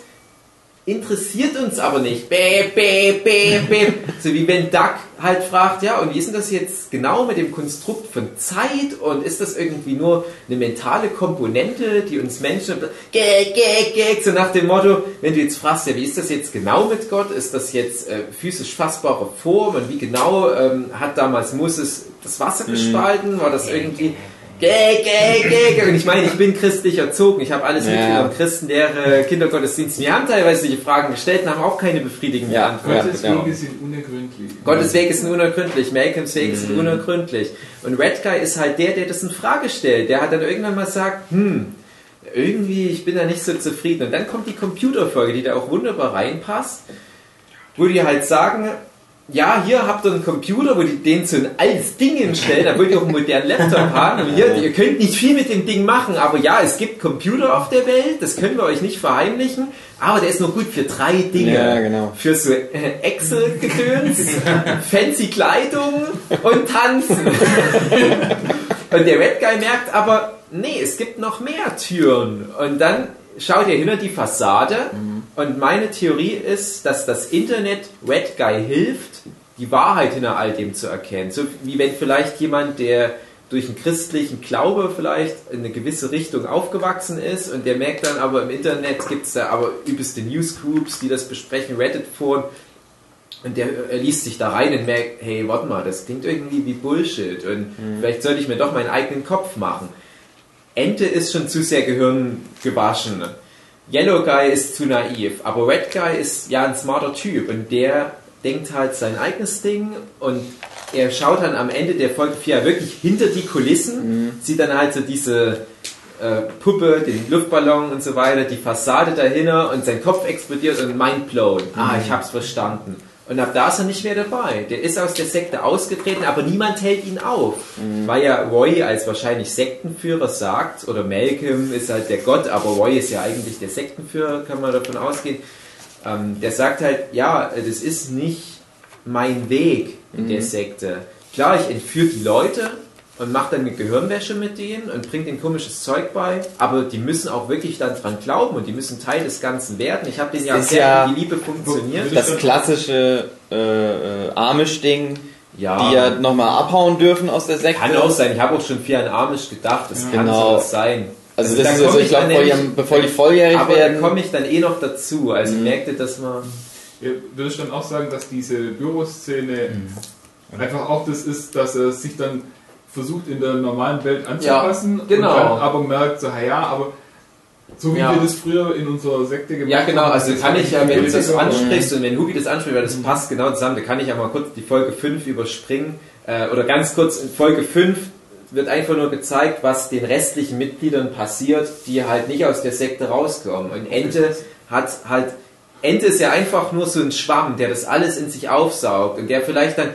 interessiert uns aber nicht. Bäh, bäh, bäh, bäh. So wie wenn Duck halt fragt, ja, und wie ist denn das jetzt genau mit dem Konstrukt von Zeit und ist das irgendwie nur eine mentale Komponente, die uns Menschen, so nach dem Motto, wenn du jetzt fragst, ja, wie ist das jetzt genau mit Gott? Ist das jetzt äh, physisch fassbare Form und wie genau ähm, hat damals Moses das Wasser Mhm. gespalten? War das irgendwie Und ich meine, ich bin christlich erzogen. Ich habe alles Ja. mitgenommen. Christenlehre, Kindergottesdienst. Wir haben teilweise solche Fragen gestellt und haben auch keine befriedigende Ja, Antwort. ja, Gottes genau. Wege sind unergründlich. Gottes Wege sind unergründlich, Malcolms Wege sind Mhm. unergründlich. Und Red Guy ist halt der, der das in Frage stellt. Der hat dann irgendwann mal gesagt, hm, irgendwie, ich bin da nicht so zufrieden. Und dann kommt die Computerfolge, die da auch wunderbar reinpasst, wo die halt sagen, ja, hier habt ihr einen Computer, wo die den zu ein altes Ding hinstellen, da wollt ihr auch einen modernen Laptop haben. Und hier, ihr könnt nicht viel mit dem Ding machen, aber ja, es gibt Computer auf der Welt, das können wir euch nicht verheimlichen, aber der ist nur gut für drei Dinge. Ja, genau. Für so äh, Excel-Gedöns, fancy Kleidung und Tanzen. und der Red Guy merkt aber, nee, es gibt noch mehr Türen. Und dann schaut er hinter die Fassade und meine Theorie ist, dass das Internet Red Guy hilft, die Wahrheit hinter all dem zu erkennen. So wie wenn vielleicht jemand, der durch einen christlichen Glaube vielleicht in eine gewisse Richtung aufgewachsen ist und der merkt dann aber im Internet gibt es da aber übelste Newsgroups, die das besprechen, Reddit-Foren und der er liest sich da rein und merkt, hey, warte mal, das klingt irgendwie wie Bullshit und vielleicht sollte ich mir doch meinen eigenen Kopf machen. Ente ist schon zu sehr Gehirn gewaschen. Yellow Guy ist zu naiv, aber Red Guy ist ja ein smarter Typ und der denkt halt sein eigenes Ding und er schaut dann am Ende der Folge 4 wirklich hinter die Kulissen, sieht dann halt so diese äh, Puppe, den Luftballon und so weiter, die Fassade dahinter und sein Kopf explodiert und mind blown. Ah, ich hab's verstanden. Und ab da ist er nicht mehr dabei. Der ist aus der Sekte ausgetreten, aber niemand hält ihn auf. Weil ja Roy als wahrscheinlich Sektenführer sagt, oder Malcolm ist halt der Gott, aber Roy ist ja eigentlich der Sektenführer, kann man davon ausgehen. Ähm, der sagt halt, ja, das ist nicht mein Weg in der Mhm. Sekte. Klar, ich entführe die Leute und mache dann eine Gehirnwäsche mit denen und bringe denen komisches Zeug bei, aber die müssen auch wirklich dann dran glauben und die müssen Teil des Ganzen werden. Ich habe denen ja erklärt, ja wie die Liebe funktioniert. Das klassische äh, äh, Amish-Ding, Ja. die ja nochmal abhauen dürfen aus der Sekte. Kann auch sein. Ich habe auch schon viel an Amish gedacht. Das Ja. kann Genau. sowas sein. Also, das da ist also, komm ich glaube, bevor, die- volljährig aber werden. da komme ich dann eh noch dazu. Also Mhm. merkt ihr, dass man. Ja, würde ich dann auch sagen, dass diese Büroszene Mhm. einfach auch das ist, dass er sich dann versucht in der normalen Welt anzupassen genau. und dann aber merkt, so, ja, aber so wie Ja. wir das früher in unserer Sekte gemacht Ja, genau, haben, also kann ich ja, wenn du das ansprichst und wenn Hugi das anspricht, weil das passt genau zusammen, da kann ich ja mal kurz die Folge 5 überspringen. Äh, oder ganz kurz, in Folge 5 wird einfach nur gezeigt, was den restlichen Mitgliedern passiert, die halt nicht aus der Sekte rauskommen. Und Ente hat halt, Ente ist ja einfach nur so ein Schwamm, der das alles in sich aufsaugt und der vielleicht dann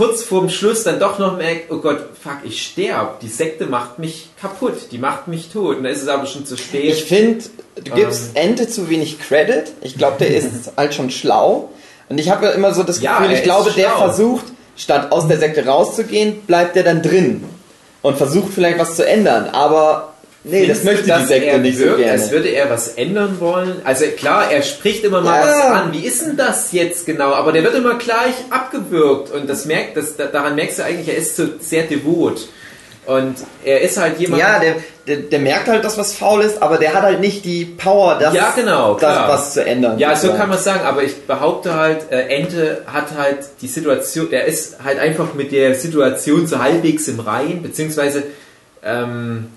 kurz vorm Schluss dann doch noch merkt, oh Gott, fuck, ich sterb. Die Sekte macht mich kaputt, die macht mich tot. Und dann ist es aber schon zu spät. Ich finde, du gibst Ähm. Ente zu wenig Credit. Ich glaube, der ist halt schon schlau. Und ich habe ja immer so das Ja, Gefühl, er ich glaube, der versucht, statt aus der Sekte rauszugehen, bleibt der dann drin. Und versucht vielleicht was zu ändern. Aber nee, das möchte die Sekte nicht wirkt, so gerne. Als würde er was ändern wollen. Also klar, er spricht immer mal Ja. was an. Wie ist denn das jetzt genau? Aber der wird immer gleich abgewürgt und das merkt, das, daran merkst du eigentlich, er ist so sehr devot. Und er ist halt jemand. Ja, der, der, der merkt halt, dass was faul ist, aber der hat halt nicht die Power, das, ja, genau, das was zu ändern. Ja, so kann man sagen, aber ich behaupte halt, äh, Ente hat halt die Situation, er ist halt einfach mit der Situation so halbwegs im Rein, beziehungsweise ähm,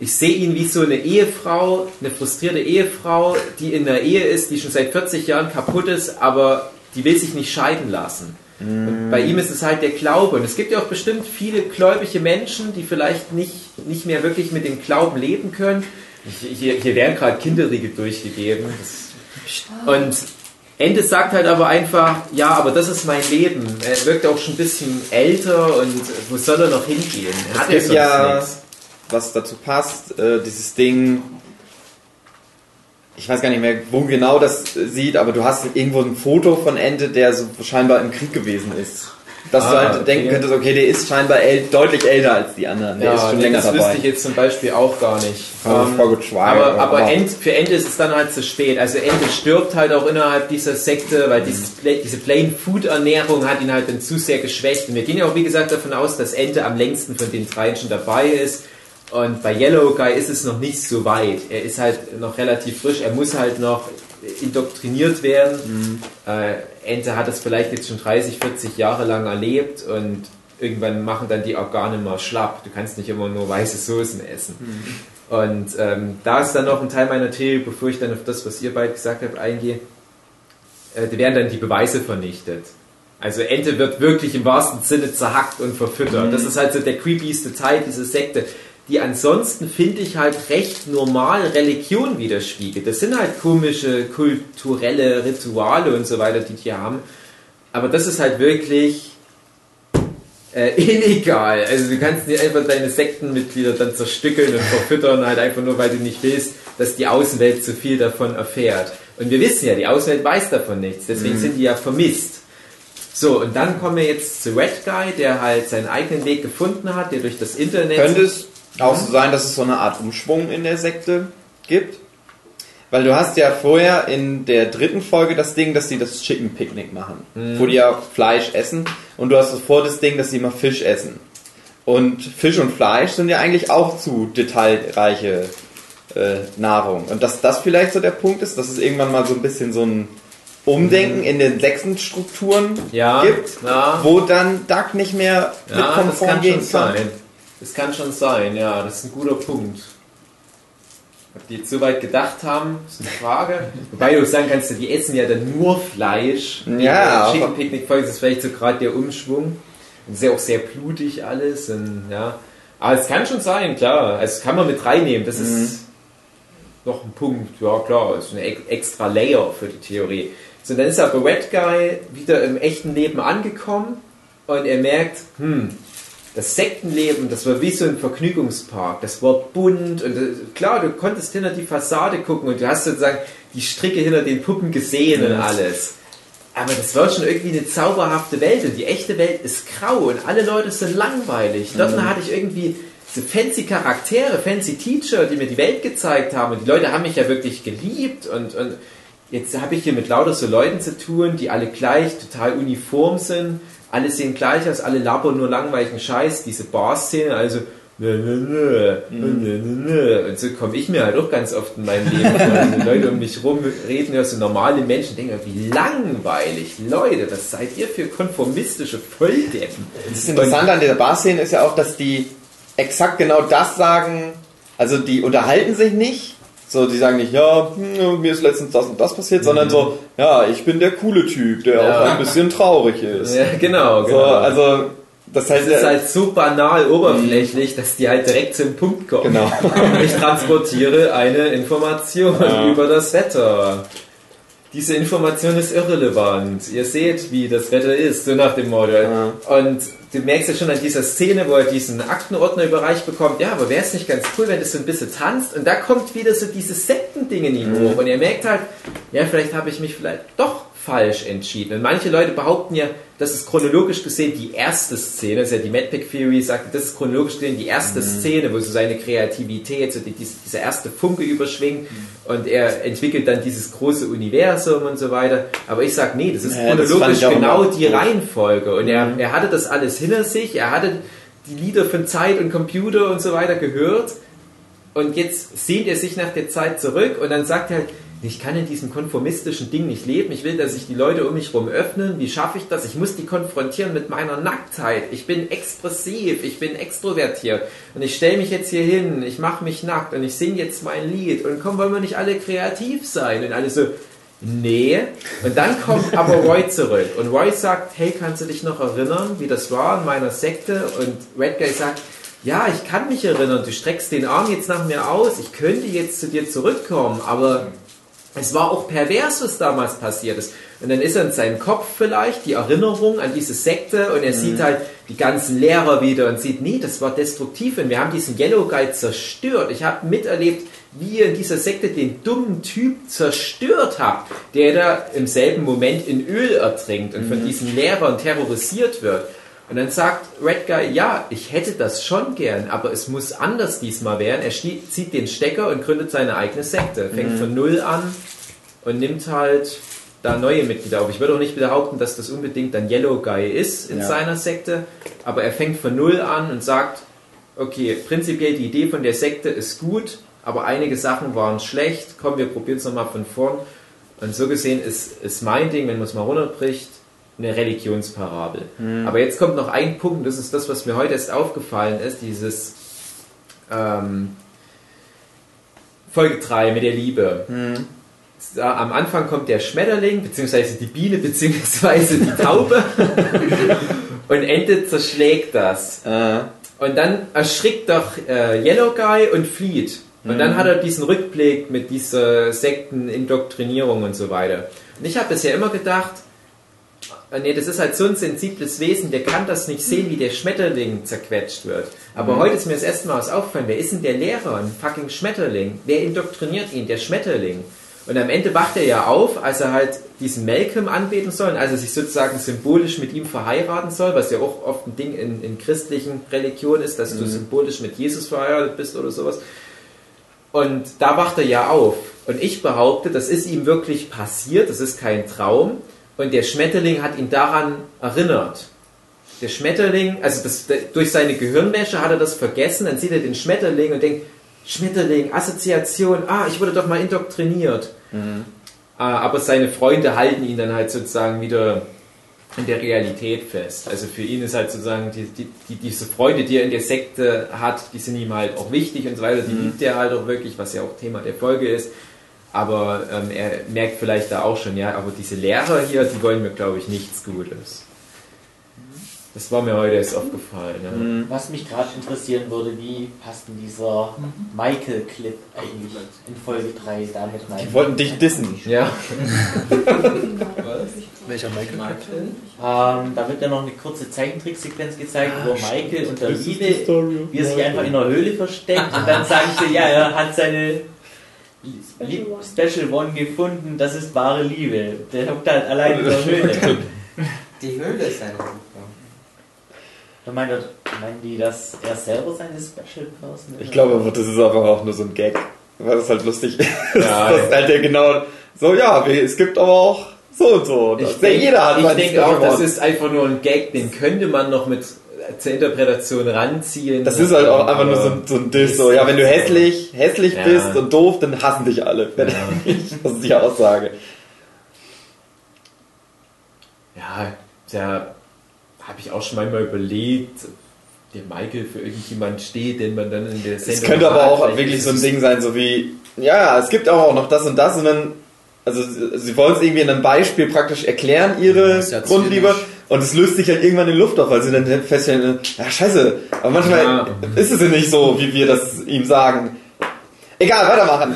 ich sehe ihn wie so eine Ehefrau, eine frustrierte Ehefrau, die in einer Ehe ist, die schon seit 40 Jahren kaputt ist, aber die will sich nicht scheiden lassen. Und bei ihm ist es halt der Glaube. Und es gibt ja auch bestimmt viele gläubige Menschen, die vielleicht nicht, nicht mehr wirklich mit dem Glauben leben können. Hier, hier werden gerade Kinderriegel durchgegeben. Und Ende sagt halt aber einfach, ja, aber das ist mein Leben. Er wirkt auch schon ein bisschen älter und wo soll er noch hingehen? Er Es hat ja sonst ja, nichts. Was dazu passt, äh, dieses Ding, ich weiß gar nicht mehr, wo genau das sieht, aber du hast irgendwo ein Foto von Ente, der so scheinbar im Krieg gewesen ist. Dass du Ah, halt okay. denken könntest, okay, der ist scheinbar äl deutlich älter als die anderen. Der ist schon länger das dabei. wüsste ich jetzt zum Beispiel auch gar nicht. Aber Ähm, voll gut aber aber End, für Ende ist es dann halt zu spät. Also Ende stirbt halt auch innerhalb dieser Sekte, weil dieses, Pla- diese Plain Food Ernährung hat ihn halt dann zu sehr geschwächt. Und wir gehen ja auch wie gesagt davon aus, dass Ende am längsten von den dreien schon dabei ist. Und bei Yellow Guy ist es noch nicht so weit. Er ist halt noch relativ frisch. Er muss halt noch indoktriniert werden. Äh, Ente hat es vielleicht jetzt schon 30, 40 Jahre lang erlebt und irgendwann machen dann die Organe mal schlapp. Du kannst nicht immer nur weiße Soßen essen. Und ähm, da ist dann noch ein Teil meiner Theorie, bevor ich dann auf das, was ihr beide gesagt habt, eingehe, äh, da werden dann die Beweise vernichtet. Also Ente wird wirklich im wahrsten Sinne zerhackt und verfüttert. Mhm. Das ist halt so der creepyste Teil dieser Sekte, die ansonsten, finde ich, halt recht normal Religion widerspiegelt. Das sind halt komische kulturelle Rituale und so weiter, die die haben. Aber das ist halt wirklich äh, illegal. Also du kannst nicht einfach deine Sektenmitglieder dann zerstückeln und verfüttern, halt einfach nur, weil du nicht willst, dass die Außenwelt zu viel davon erfährt. Und wir wissen ja, die Außenwelt weiß davon nichts, deswegen Mhm. sind die ja vermisst. So, und dann kommen wir jetzt zu Red Guy, der halt seinen eigenen Weg gefunden hat, der durch das Internet... Könnte es auch so sein, dass es so eine Art Umschwung in der Sekte gibt? Weil du hast ja vorher in der dritten Folge das Ding, dass sie das Chicken Picnic machen, Mhm. wo die ja Fleisch essen und du hast vor das Ding, dass sie immer Fisch essen. Und Fisch und Fleisch sind ja eigentlich auch zu detailreiche äh, Nahrung. Und dass das vielleicht so der Punkt ist, dass es irgendwann mal so ein bisschen so ein Umdenken in den Sektenstrukturen Ja, gibt, ja. wo dann Duck nicht mehr mit Ja, das konform gehen kann. Das kann schon sein, ja, das ist ein guter Punkt. Ob die jetzt so weit gedacht haben, ist eine Frage. Wobei du sagen kannst, die essen ja dann nur Fleisch. Ja, Chicken Picnic Folge ist vielleicht so gerade der Umschwung. Und sehr auch sehr blutig alles. Und, ja. Aber es kann schon sein, klar. Also das kann man mit reinnehmen. Das Mhm. ist noch ein Punkt. Ja, klar. Das ist ein ex- extra Layer für die Theorie. So, dann ist aber Red Guy wieder im echten Leben angekommen und er merkt, hm, das Sektenleben, das war wie so ein Vergnügungspark. Das war bunt und äh, klar, du konntest hinter die Fassade gucken und du hast sozusagen die Stricke hinter den Puppen gesehen und alles. Aber das war schon irgendwie eine zauberhafte Welt und die echte Welt ist grau und alle Leute sind langweilig. Dort Mhm. hatte ich irgendwie so fancy Charaktere, fancy Teacher, die mir die Welt gezeigt haben und die Leute haben mich ja wirklich geliebt und, und jetzt habe ich hier mit lauter so Leuten zu tun, die alle gleich, total uniform sind, alle sehen gleich aus, alle labern nur langweiligen Scheiß, diese Bar-Szene, also nö, nö, nö, nö, nö, nö. Und so komme ich mir halt auch ganz oft in meinem Leben vor. Also die Leute um mich rum reden ja so normale Menschen, denken, wie langweilig. Leute, was seid ihr für konformistische Volldeppen? Das Interessante an dieser Bar-Szene ist ja auch, dass die exakt genau das sagen. Also die unterhalten sich nicht. So, die sagen nicht, ja, hm, mir ist letztens das und das passiert, sondern so, ja, ich bin der coole Typ, der Ja. auch ein bisschen traurig ist. Ja, genau, So, genau. also, das heißt, Es ist ja- halt so banal oberflächlich, dass die halt direkt zum Punkt kommen. Genau. Ich transportiere eine Information Ja. über das Wetter. Diese Information ist irrelevant. Ihr seht, wie das Wetter ist, so nach dem Motto. Und du merkst ja schon an dieser Szene, wo er diesen Aktenordner überreicht bekommt, ja, aber wäre es nicht ganz cool, wenn das so ein bisschen tanzt? Und da kommt wieder so dieses Sektending in ihm hoch. Und er merkt halt, ja, vielleicht habe ich mich vielleicht doch falsch entschieden. Und manche Leute behaupten ja, das ist chronologisch gesehen die erste Szene, das ist ja die Madpack Theory sagt, das ist chronologisch gesehen die erste Szene, wo so seine Kreativität, so die, diese, dieser erste Funke überschwingt und er entwickelt dann dieses große Universum und so weiter. Aber ich sag, nee, das ist Ja, das fand chronologisch auch genau die. Reihenfolge. Und er, er hatte das alles hinter sich, er hatte die Lieder von Zeit und Computer und so weiter gehört und jetzt sehnt er sich nach der Zeit zurück und dann sagt er halt, ich kann in diesem konformistischen Ding nicht leben. Ich will, dass sich die Leute um mich herum öffnen. Wie schaffe ich das? Ich muss die konfrontieren mit meiner Nacktheit. Ich bin expressiv, ich bin extrovertiert. Und ich stelle mich jetzt hier hin, ich mache mich nackt und ich singe jetzt mein Lied. Und komm, wollen wir nicht alle kreativ sein? Und alle so, nee. Und dann kommt aber Roy zurück. Und Roy sagt, hey, kannst du dich noch erinnern, wie das war in meiner Sekte? Und Red Guy sagt, ja, ich kann mich erinnern, du streckst den Arm jetzt nach mir aus, ich könnte jetzt zu dir zurückkommen, aber es war auch pervers, was damals passiert ist. Und dann ist er in seinem Kopf vielleicht die Erinnerung an diese Sekte und er Mhm. sieht halt die ganzen Lehrer wieder und sieht, nee, das war destruktiv und wir haben diesen Yellow Guy zerstört. Ich habe miterlebt, wie ihr in dieser Sekte den dummen Typ zerstört habt, der da im selben Moment in Öl ertrinkt und von Mhm. diesen Lehrern terrorisiert wird. Und dann sagt Red Guy, ja, ich hätte das schon gern, aber es muss anders diesmal werden. Er zieht den Stecker und gründet seine eigene Sekte. Fängt Mhm. von Null an und nimmt halt da neue Mitglieder auf. Ich würde auch nicht behaupten, dass das unbedingt ein Yellow Guy ist in Ja. seiner Sekte, aber er fängt von Null an und sagt, okay, prinzipiell die Idee von der Sekte ist gut, aber einige Sachen waren schlecht. Komm, wir probieren es nochmal von vorn. Und so gesehen ist, ist mein Ding, wenn man es mal runterbricht, eine Religionsparabel. Mhm. Aber jetzt kommt noch ein Punkt, das ist das, was mir heute erst aufgefallen ist, dieses ähm, Folge 3 mit der Liebe. Da, am Anfang kommt der Schmetterling, beziehungsweise die Biene, beziehungsweise die Taube und Ende zerschlägt das. Und dann erschrickt doch äh, Yellow Guy und flieht. Und dann Mhm. hat er diesen Rückblick mit dieser Sektenindoktrinierung und so weiter. Und ich habe bisher immer gedacht, äh, nee, das ist halt so ein sensibles Wesen, der kann das nicht sehen, wie der Schmetterling zerquetscht wird. Aber Mhm. heute ist mir das erste Mal was aufgefallen, wer ist denn der Lehrer? Ein fucking Schmetterling. Wer indoktriniert ihn? Der Schmetterling. Und am Ende wacht er ja auf, als er halt diesen Malcolm anbeten soll, und als er sich sozusagen symbolisch mit ihm verheiraten soll, was ja auch oft ein Ding in, in christlichen Religionen ist, dass du Mhm. symbolisch mit Jesus verheiratet bist oder sowas. Und da wacht er ja auf. Und ich behaupte, das ist ihm wirklich passiert, das ist kein Traum. Und der Schmetterling hat ihn daran erinnert. Der Schmetterling, also das, durch seine Gehirnwäsche hat er das vergessen, dann sieht er den Schmetterling und denkt, Schmetterling, Assoziation, ah, ich wurde doch mal indoktriniert. Ah, Aber seine Freunde halten ihn dann halt sozusagen wieder in der Realität fest. Also für ihn ist halt sozusagen die, die, die, diese Freude, die er in der Sekte hat, die sind ihm halt auch wichtig und so weiter. Die Mhm. liebt er halt auch wirklich, was ja auch Thema der Folge ist. Aber ähm, er merkt vielleicht da auch schon, ja, aber diese Lehrer hier, die wollen mir, glaube ich, nichts Gutes. Das war mir heute erst aufgefallen. Ja. Mhm. Was mich gerade interessieren würde, wie passt denn dieser Michael-Clip eigentlich in Folge 3 damit rein? Die wollten dich dissen. Ja. Welcher Michael? Ähm, da wird ja noch eine kurze Zeichentricksequenz gezeigt, wo Michael und der Liebe, wie er sich Michael. einfach in einer Höhle versteckt und dann sagen sie, ja, er hat seine Lie- Special One gefunden, das ist wahre Liebe. Der hockt halt allein in der Höhle. Die Höhle ist eine Da meint er- meinen die, dass er selber seine Special Person ist? Ich glaube, aber das ist einfach auch nur so ein Gag. Weil das halt lustig ist. Ja, das ist halt der genau so, ja, es gibt aber auch so und so. Ich Das- denke, jeder hat ich denke auch, Special das One. ist einfach nur ein Gag, den könnte man noch mit zur Interpretation ranziehen. Das ist halt auch einfach nur so, ein- so ein Diss. So, ja, wenn du hässlich, hässlich Ja. bist und doof, dann hassen dich alle. Fertig. Das ist die Aussage. Ja, da habe ich auch schon manchmal überlegt, ob der Michael für irgendjemand steht, den man dann in der Sendung Es könnte aber hat. auch wirklich so ein Ding sein, so wie, ja, es gibt auch noch das und das und dann, also sie wollen es irgendwie in einem Beispiel praktisch erklären, ihre ja Grundliebe, zynisch. Und es löst sich halt irgendwann in Luft auf, weil sie dann feststellen, ja, scheiße, aber manchmal Ja. ist es ja nicht so, wie wir das ihm sagen. Egal, weitermachen.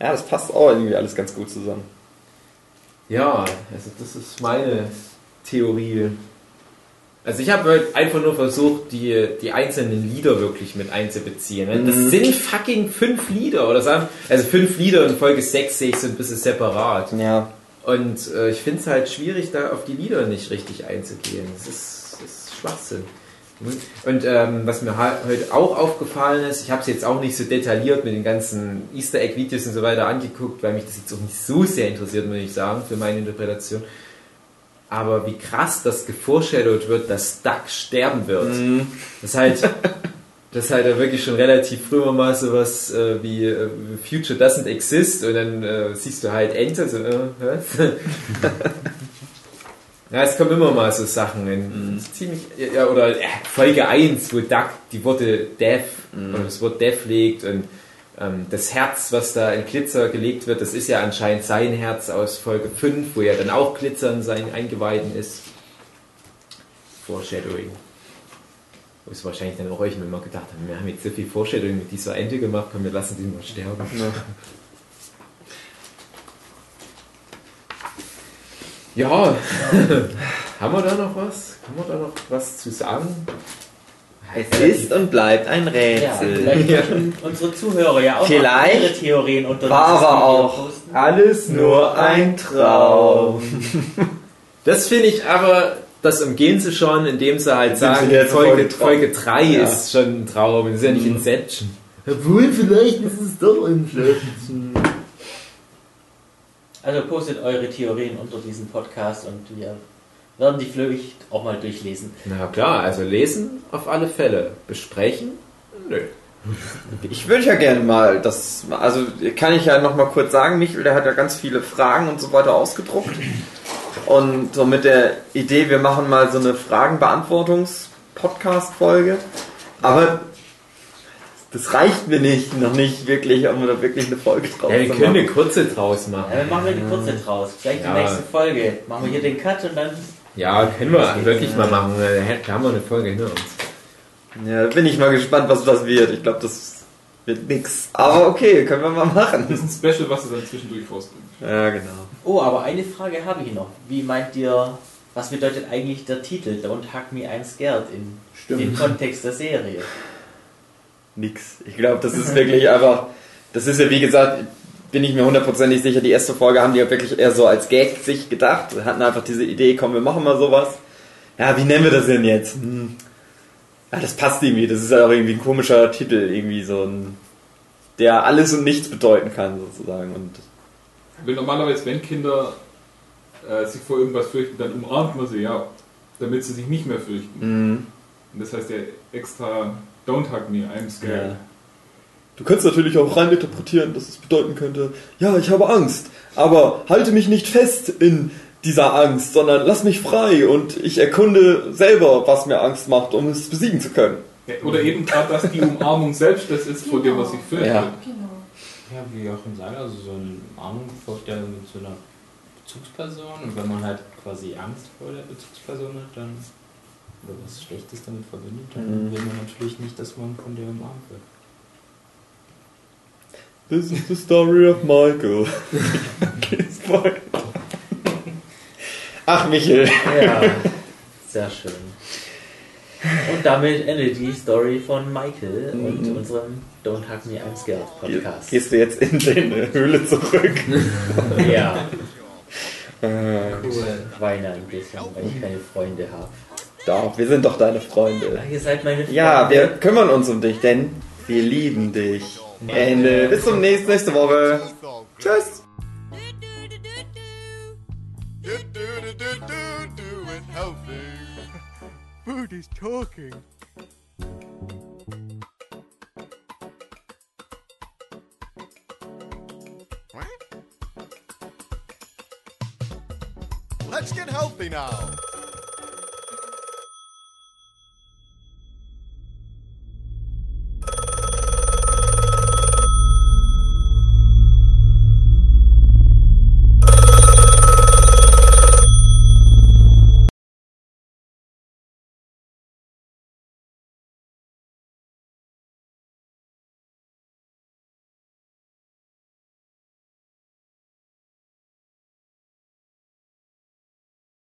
Ja, das passt auch irgendwie alles ganz gut zusammen. Ja, also das ist meine Theorie. Also ich habe halt einfach nur versucht, die, die einzelnen Lieder wirklich mit einzubeziehen. ne? Das Mhm. sind fucking fünf Lieder, oder sagen, also fünf Lieder in Folge 6 sehe ich so ein bisschen separat. Ja. Und äh, ich finde es halt schwierig, da auf die Lieder nicht richtig einzugehen. Das ist, das ist Schwachsinn. Und ähm, was mir heute auch aufgefallen ist, ich habe es jetzt auch nicht so detailliert mit den ganzen Easter Egg Videos und so weiter angeguckt, weil mich das jetzt auch nicht so sehr interessiert, muss ich sagen, für meine Interpretation. Aber wie krass das geforeshadowed wird, dass Duck sterben wird. Das halt, das halt ja wirklich schon relativ früher mal sowas äh, wie äh, Future doesn't exist und dann äh, siehst du halt Ente, so, äh, was? Ja, es kommen immer mal so Sachen in. Ist Ziemlich, ja, oder äh, Folge 1, wo Duck die Worte Death oder das Wort Death legt und das Herz, was da in Glitzer gelegt wird, das ist ja anscheinend sein Herz aus Folge 5, wo ja dann auch Glitzer in seinen Eingeweiden ist. Foreshadowing. Wo es wahrscheinlich dann auch euch immer gedacht haben, wir haben jetzt so viel Foreshadowing mit dieser Ente gemacht, komm, wir lassen die mal sterben. Ja, haben wir da noch was? Haben wir da noch was zu sagen? Es ist und bleibt ein Ja, Rätsel. vielleicht können unsere Zuhörer ja auch Vielleicht ihre Theorien unter war aber auch posten. alles nur ein Traum. Das finde ich aber, das umgehen sie schon, indem sie halt sie sagen, jetzt Folge, Folge 3 Ja. ist schon ein Traum, das ist ja nicht Mhm. Inception. Obwohl, vielleicht ist es doch Inception. Also postet eure Theorien unter diesem Podcast und wir werden die vielleicht auch mal durchlesen. Na klar, also lesen auf alle Fälle. Besprechen? Nö. Ich würde ja gerne mal das, also kann ich ja noch mal kurz sagen, Michael, der hat ja ganz viele Fragen und so weiter ausgedruckt. Und so mit der Idee, wir machen mal so eine Fragenbeantwortungs-Podcast-Folge. Aber das reicht mir nicht, noch nicht wirklich, um da wirklich eine Folge draus Ja, wir zu können eine machen. kurze draus machen. Ja, dann machen wir eine kurze draus. Vielleicht Ja. die nächste Folge. Machen wir hier den Cut und dann. Ja, können wir wirklich mal machen. Da haben wir eine Folge hinter uns. Ja, bin ich mal gespannt, was das wird. Ich glaube, das wird nix. Aber okay, können wir mal machen. Das ist ein Special, was sie dann zwischendurch rausbringen. Ja, genau. Oh, aber eine Frage habe ich noch. Wie meint ihr, was bedeutet eigentlich der Titel Don't Hug Me I'm Scared in Stimmt. dem Kontext der Serie? Nix. Ich glaube, das ist wirklich einfach, das ist ja wie gesagt, bin ich mir hundertprozentig sicher, die erste Folge haben die ja wirklich eher so als Gag sich gedacht. Wir hatten einfach diese Idee, komm, wir machen mal sowas. Ja, wie nennen wir das denn jetzt? Hm. Ja, das passt irgendwie. Das ist ja auch irgendwie ein komischer Titel, irgendwie so ein, der alles und nichts bedeuten kann, sozusagen. Und Weil normalerweise, wenn Kinder äh, sich vor irgendwas fürchten, dann umarmt man sie ja, damit sie sich nicht mehr fürchten. Mhm. Und das heißt ja extra, don't hug me, I'm scared. Ja. Du kannst natürlich auch reininterpretieren, dass es bedeuten könnte, ja, ich habe Angst, aber halte mich nicht fest in dieser Angst, sondern lass mich frei und ich erkunde selber, was mir Angst macht, um es besiegen zu können. Ja, Oder eben gerade, dass die Umarmung selbst das ist, vor dem, was sich fürchtet. Ja. Ja, wie Joachim sagt, also so eine Umarmung folgt ja mit so einer Bezugsperson und wenn man halt quasi Angst vor der Bezugsperson hat, dann oder was Schlechtes damit verbindet, dann Mhm. will man natürlich nicht, dass man von der umarmt wird. This is the story of Michael. Ach, Michel. Ja, sehr schön. Und damit endet die Story von Michael und Mhm. unserem Don't Hug Me I'm Scared Podcast. Gehst du jetzt in deine Höhle zurück? Ja. Äh, Ich weine ein bisschen, weil ich keine Freunde habe. Doch, wir sind doch deine Freunde. Ach, ihr seid meine Freunde. Ja, wir kümmern uns um dich, denn wir lieben dich. Ende. Bis zum nächsten nächste Woche. Tschüss. Food is talking. Let's get healthy now.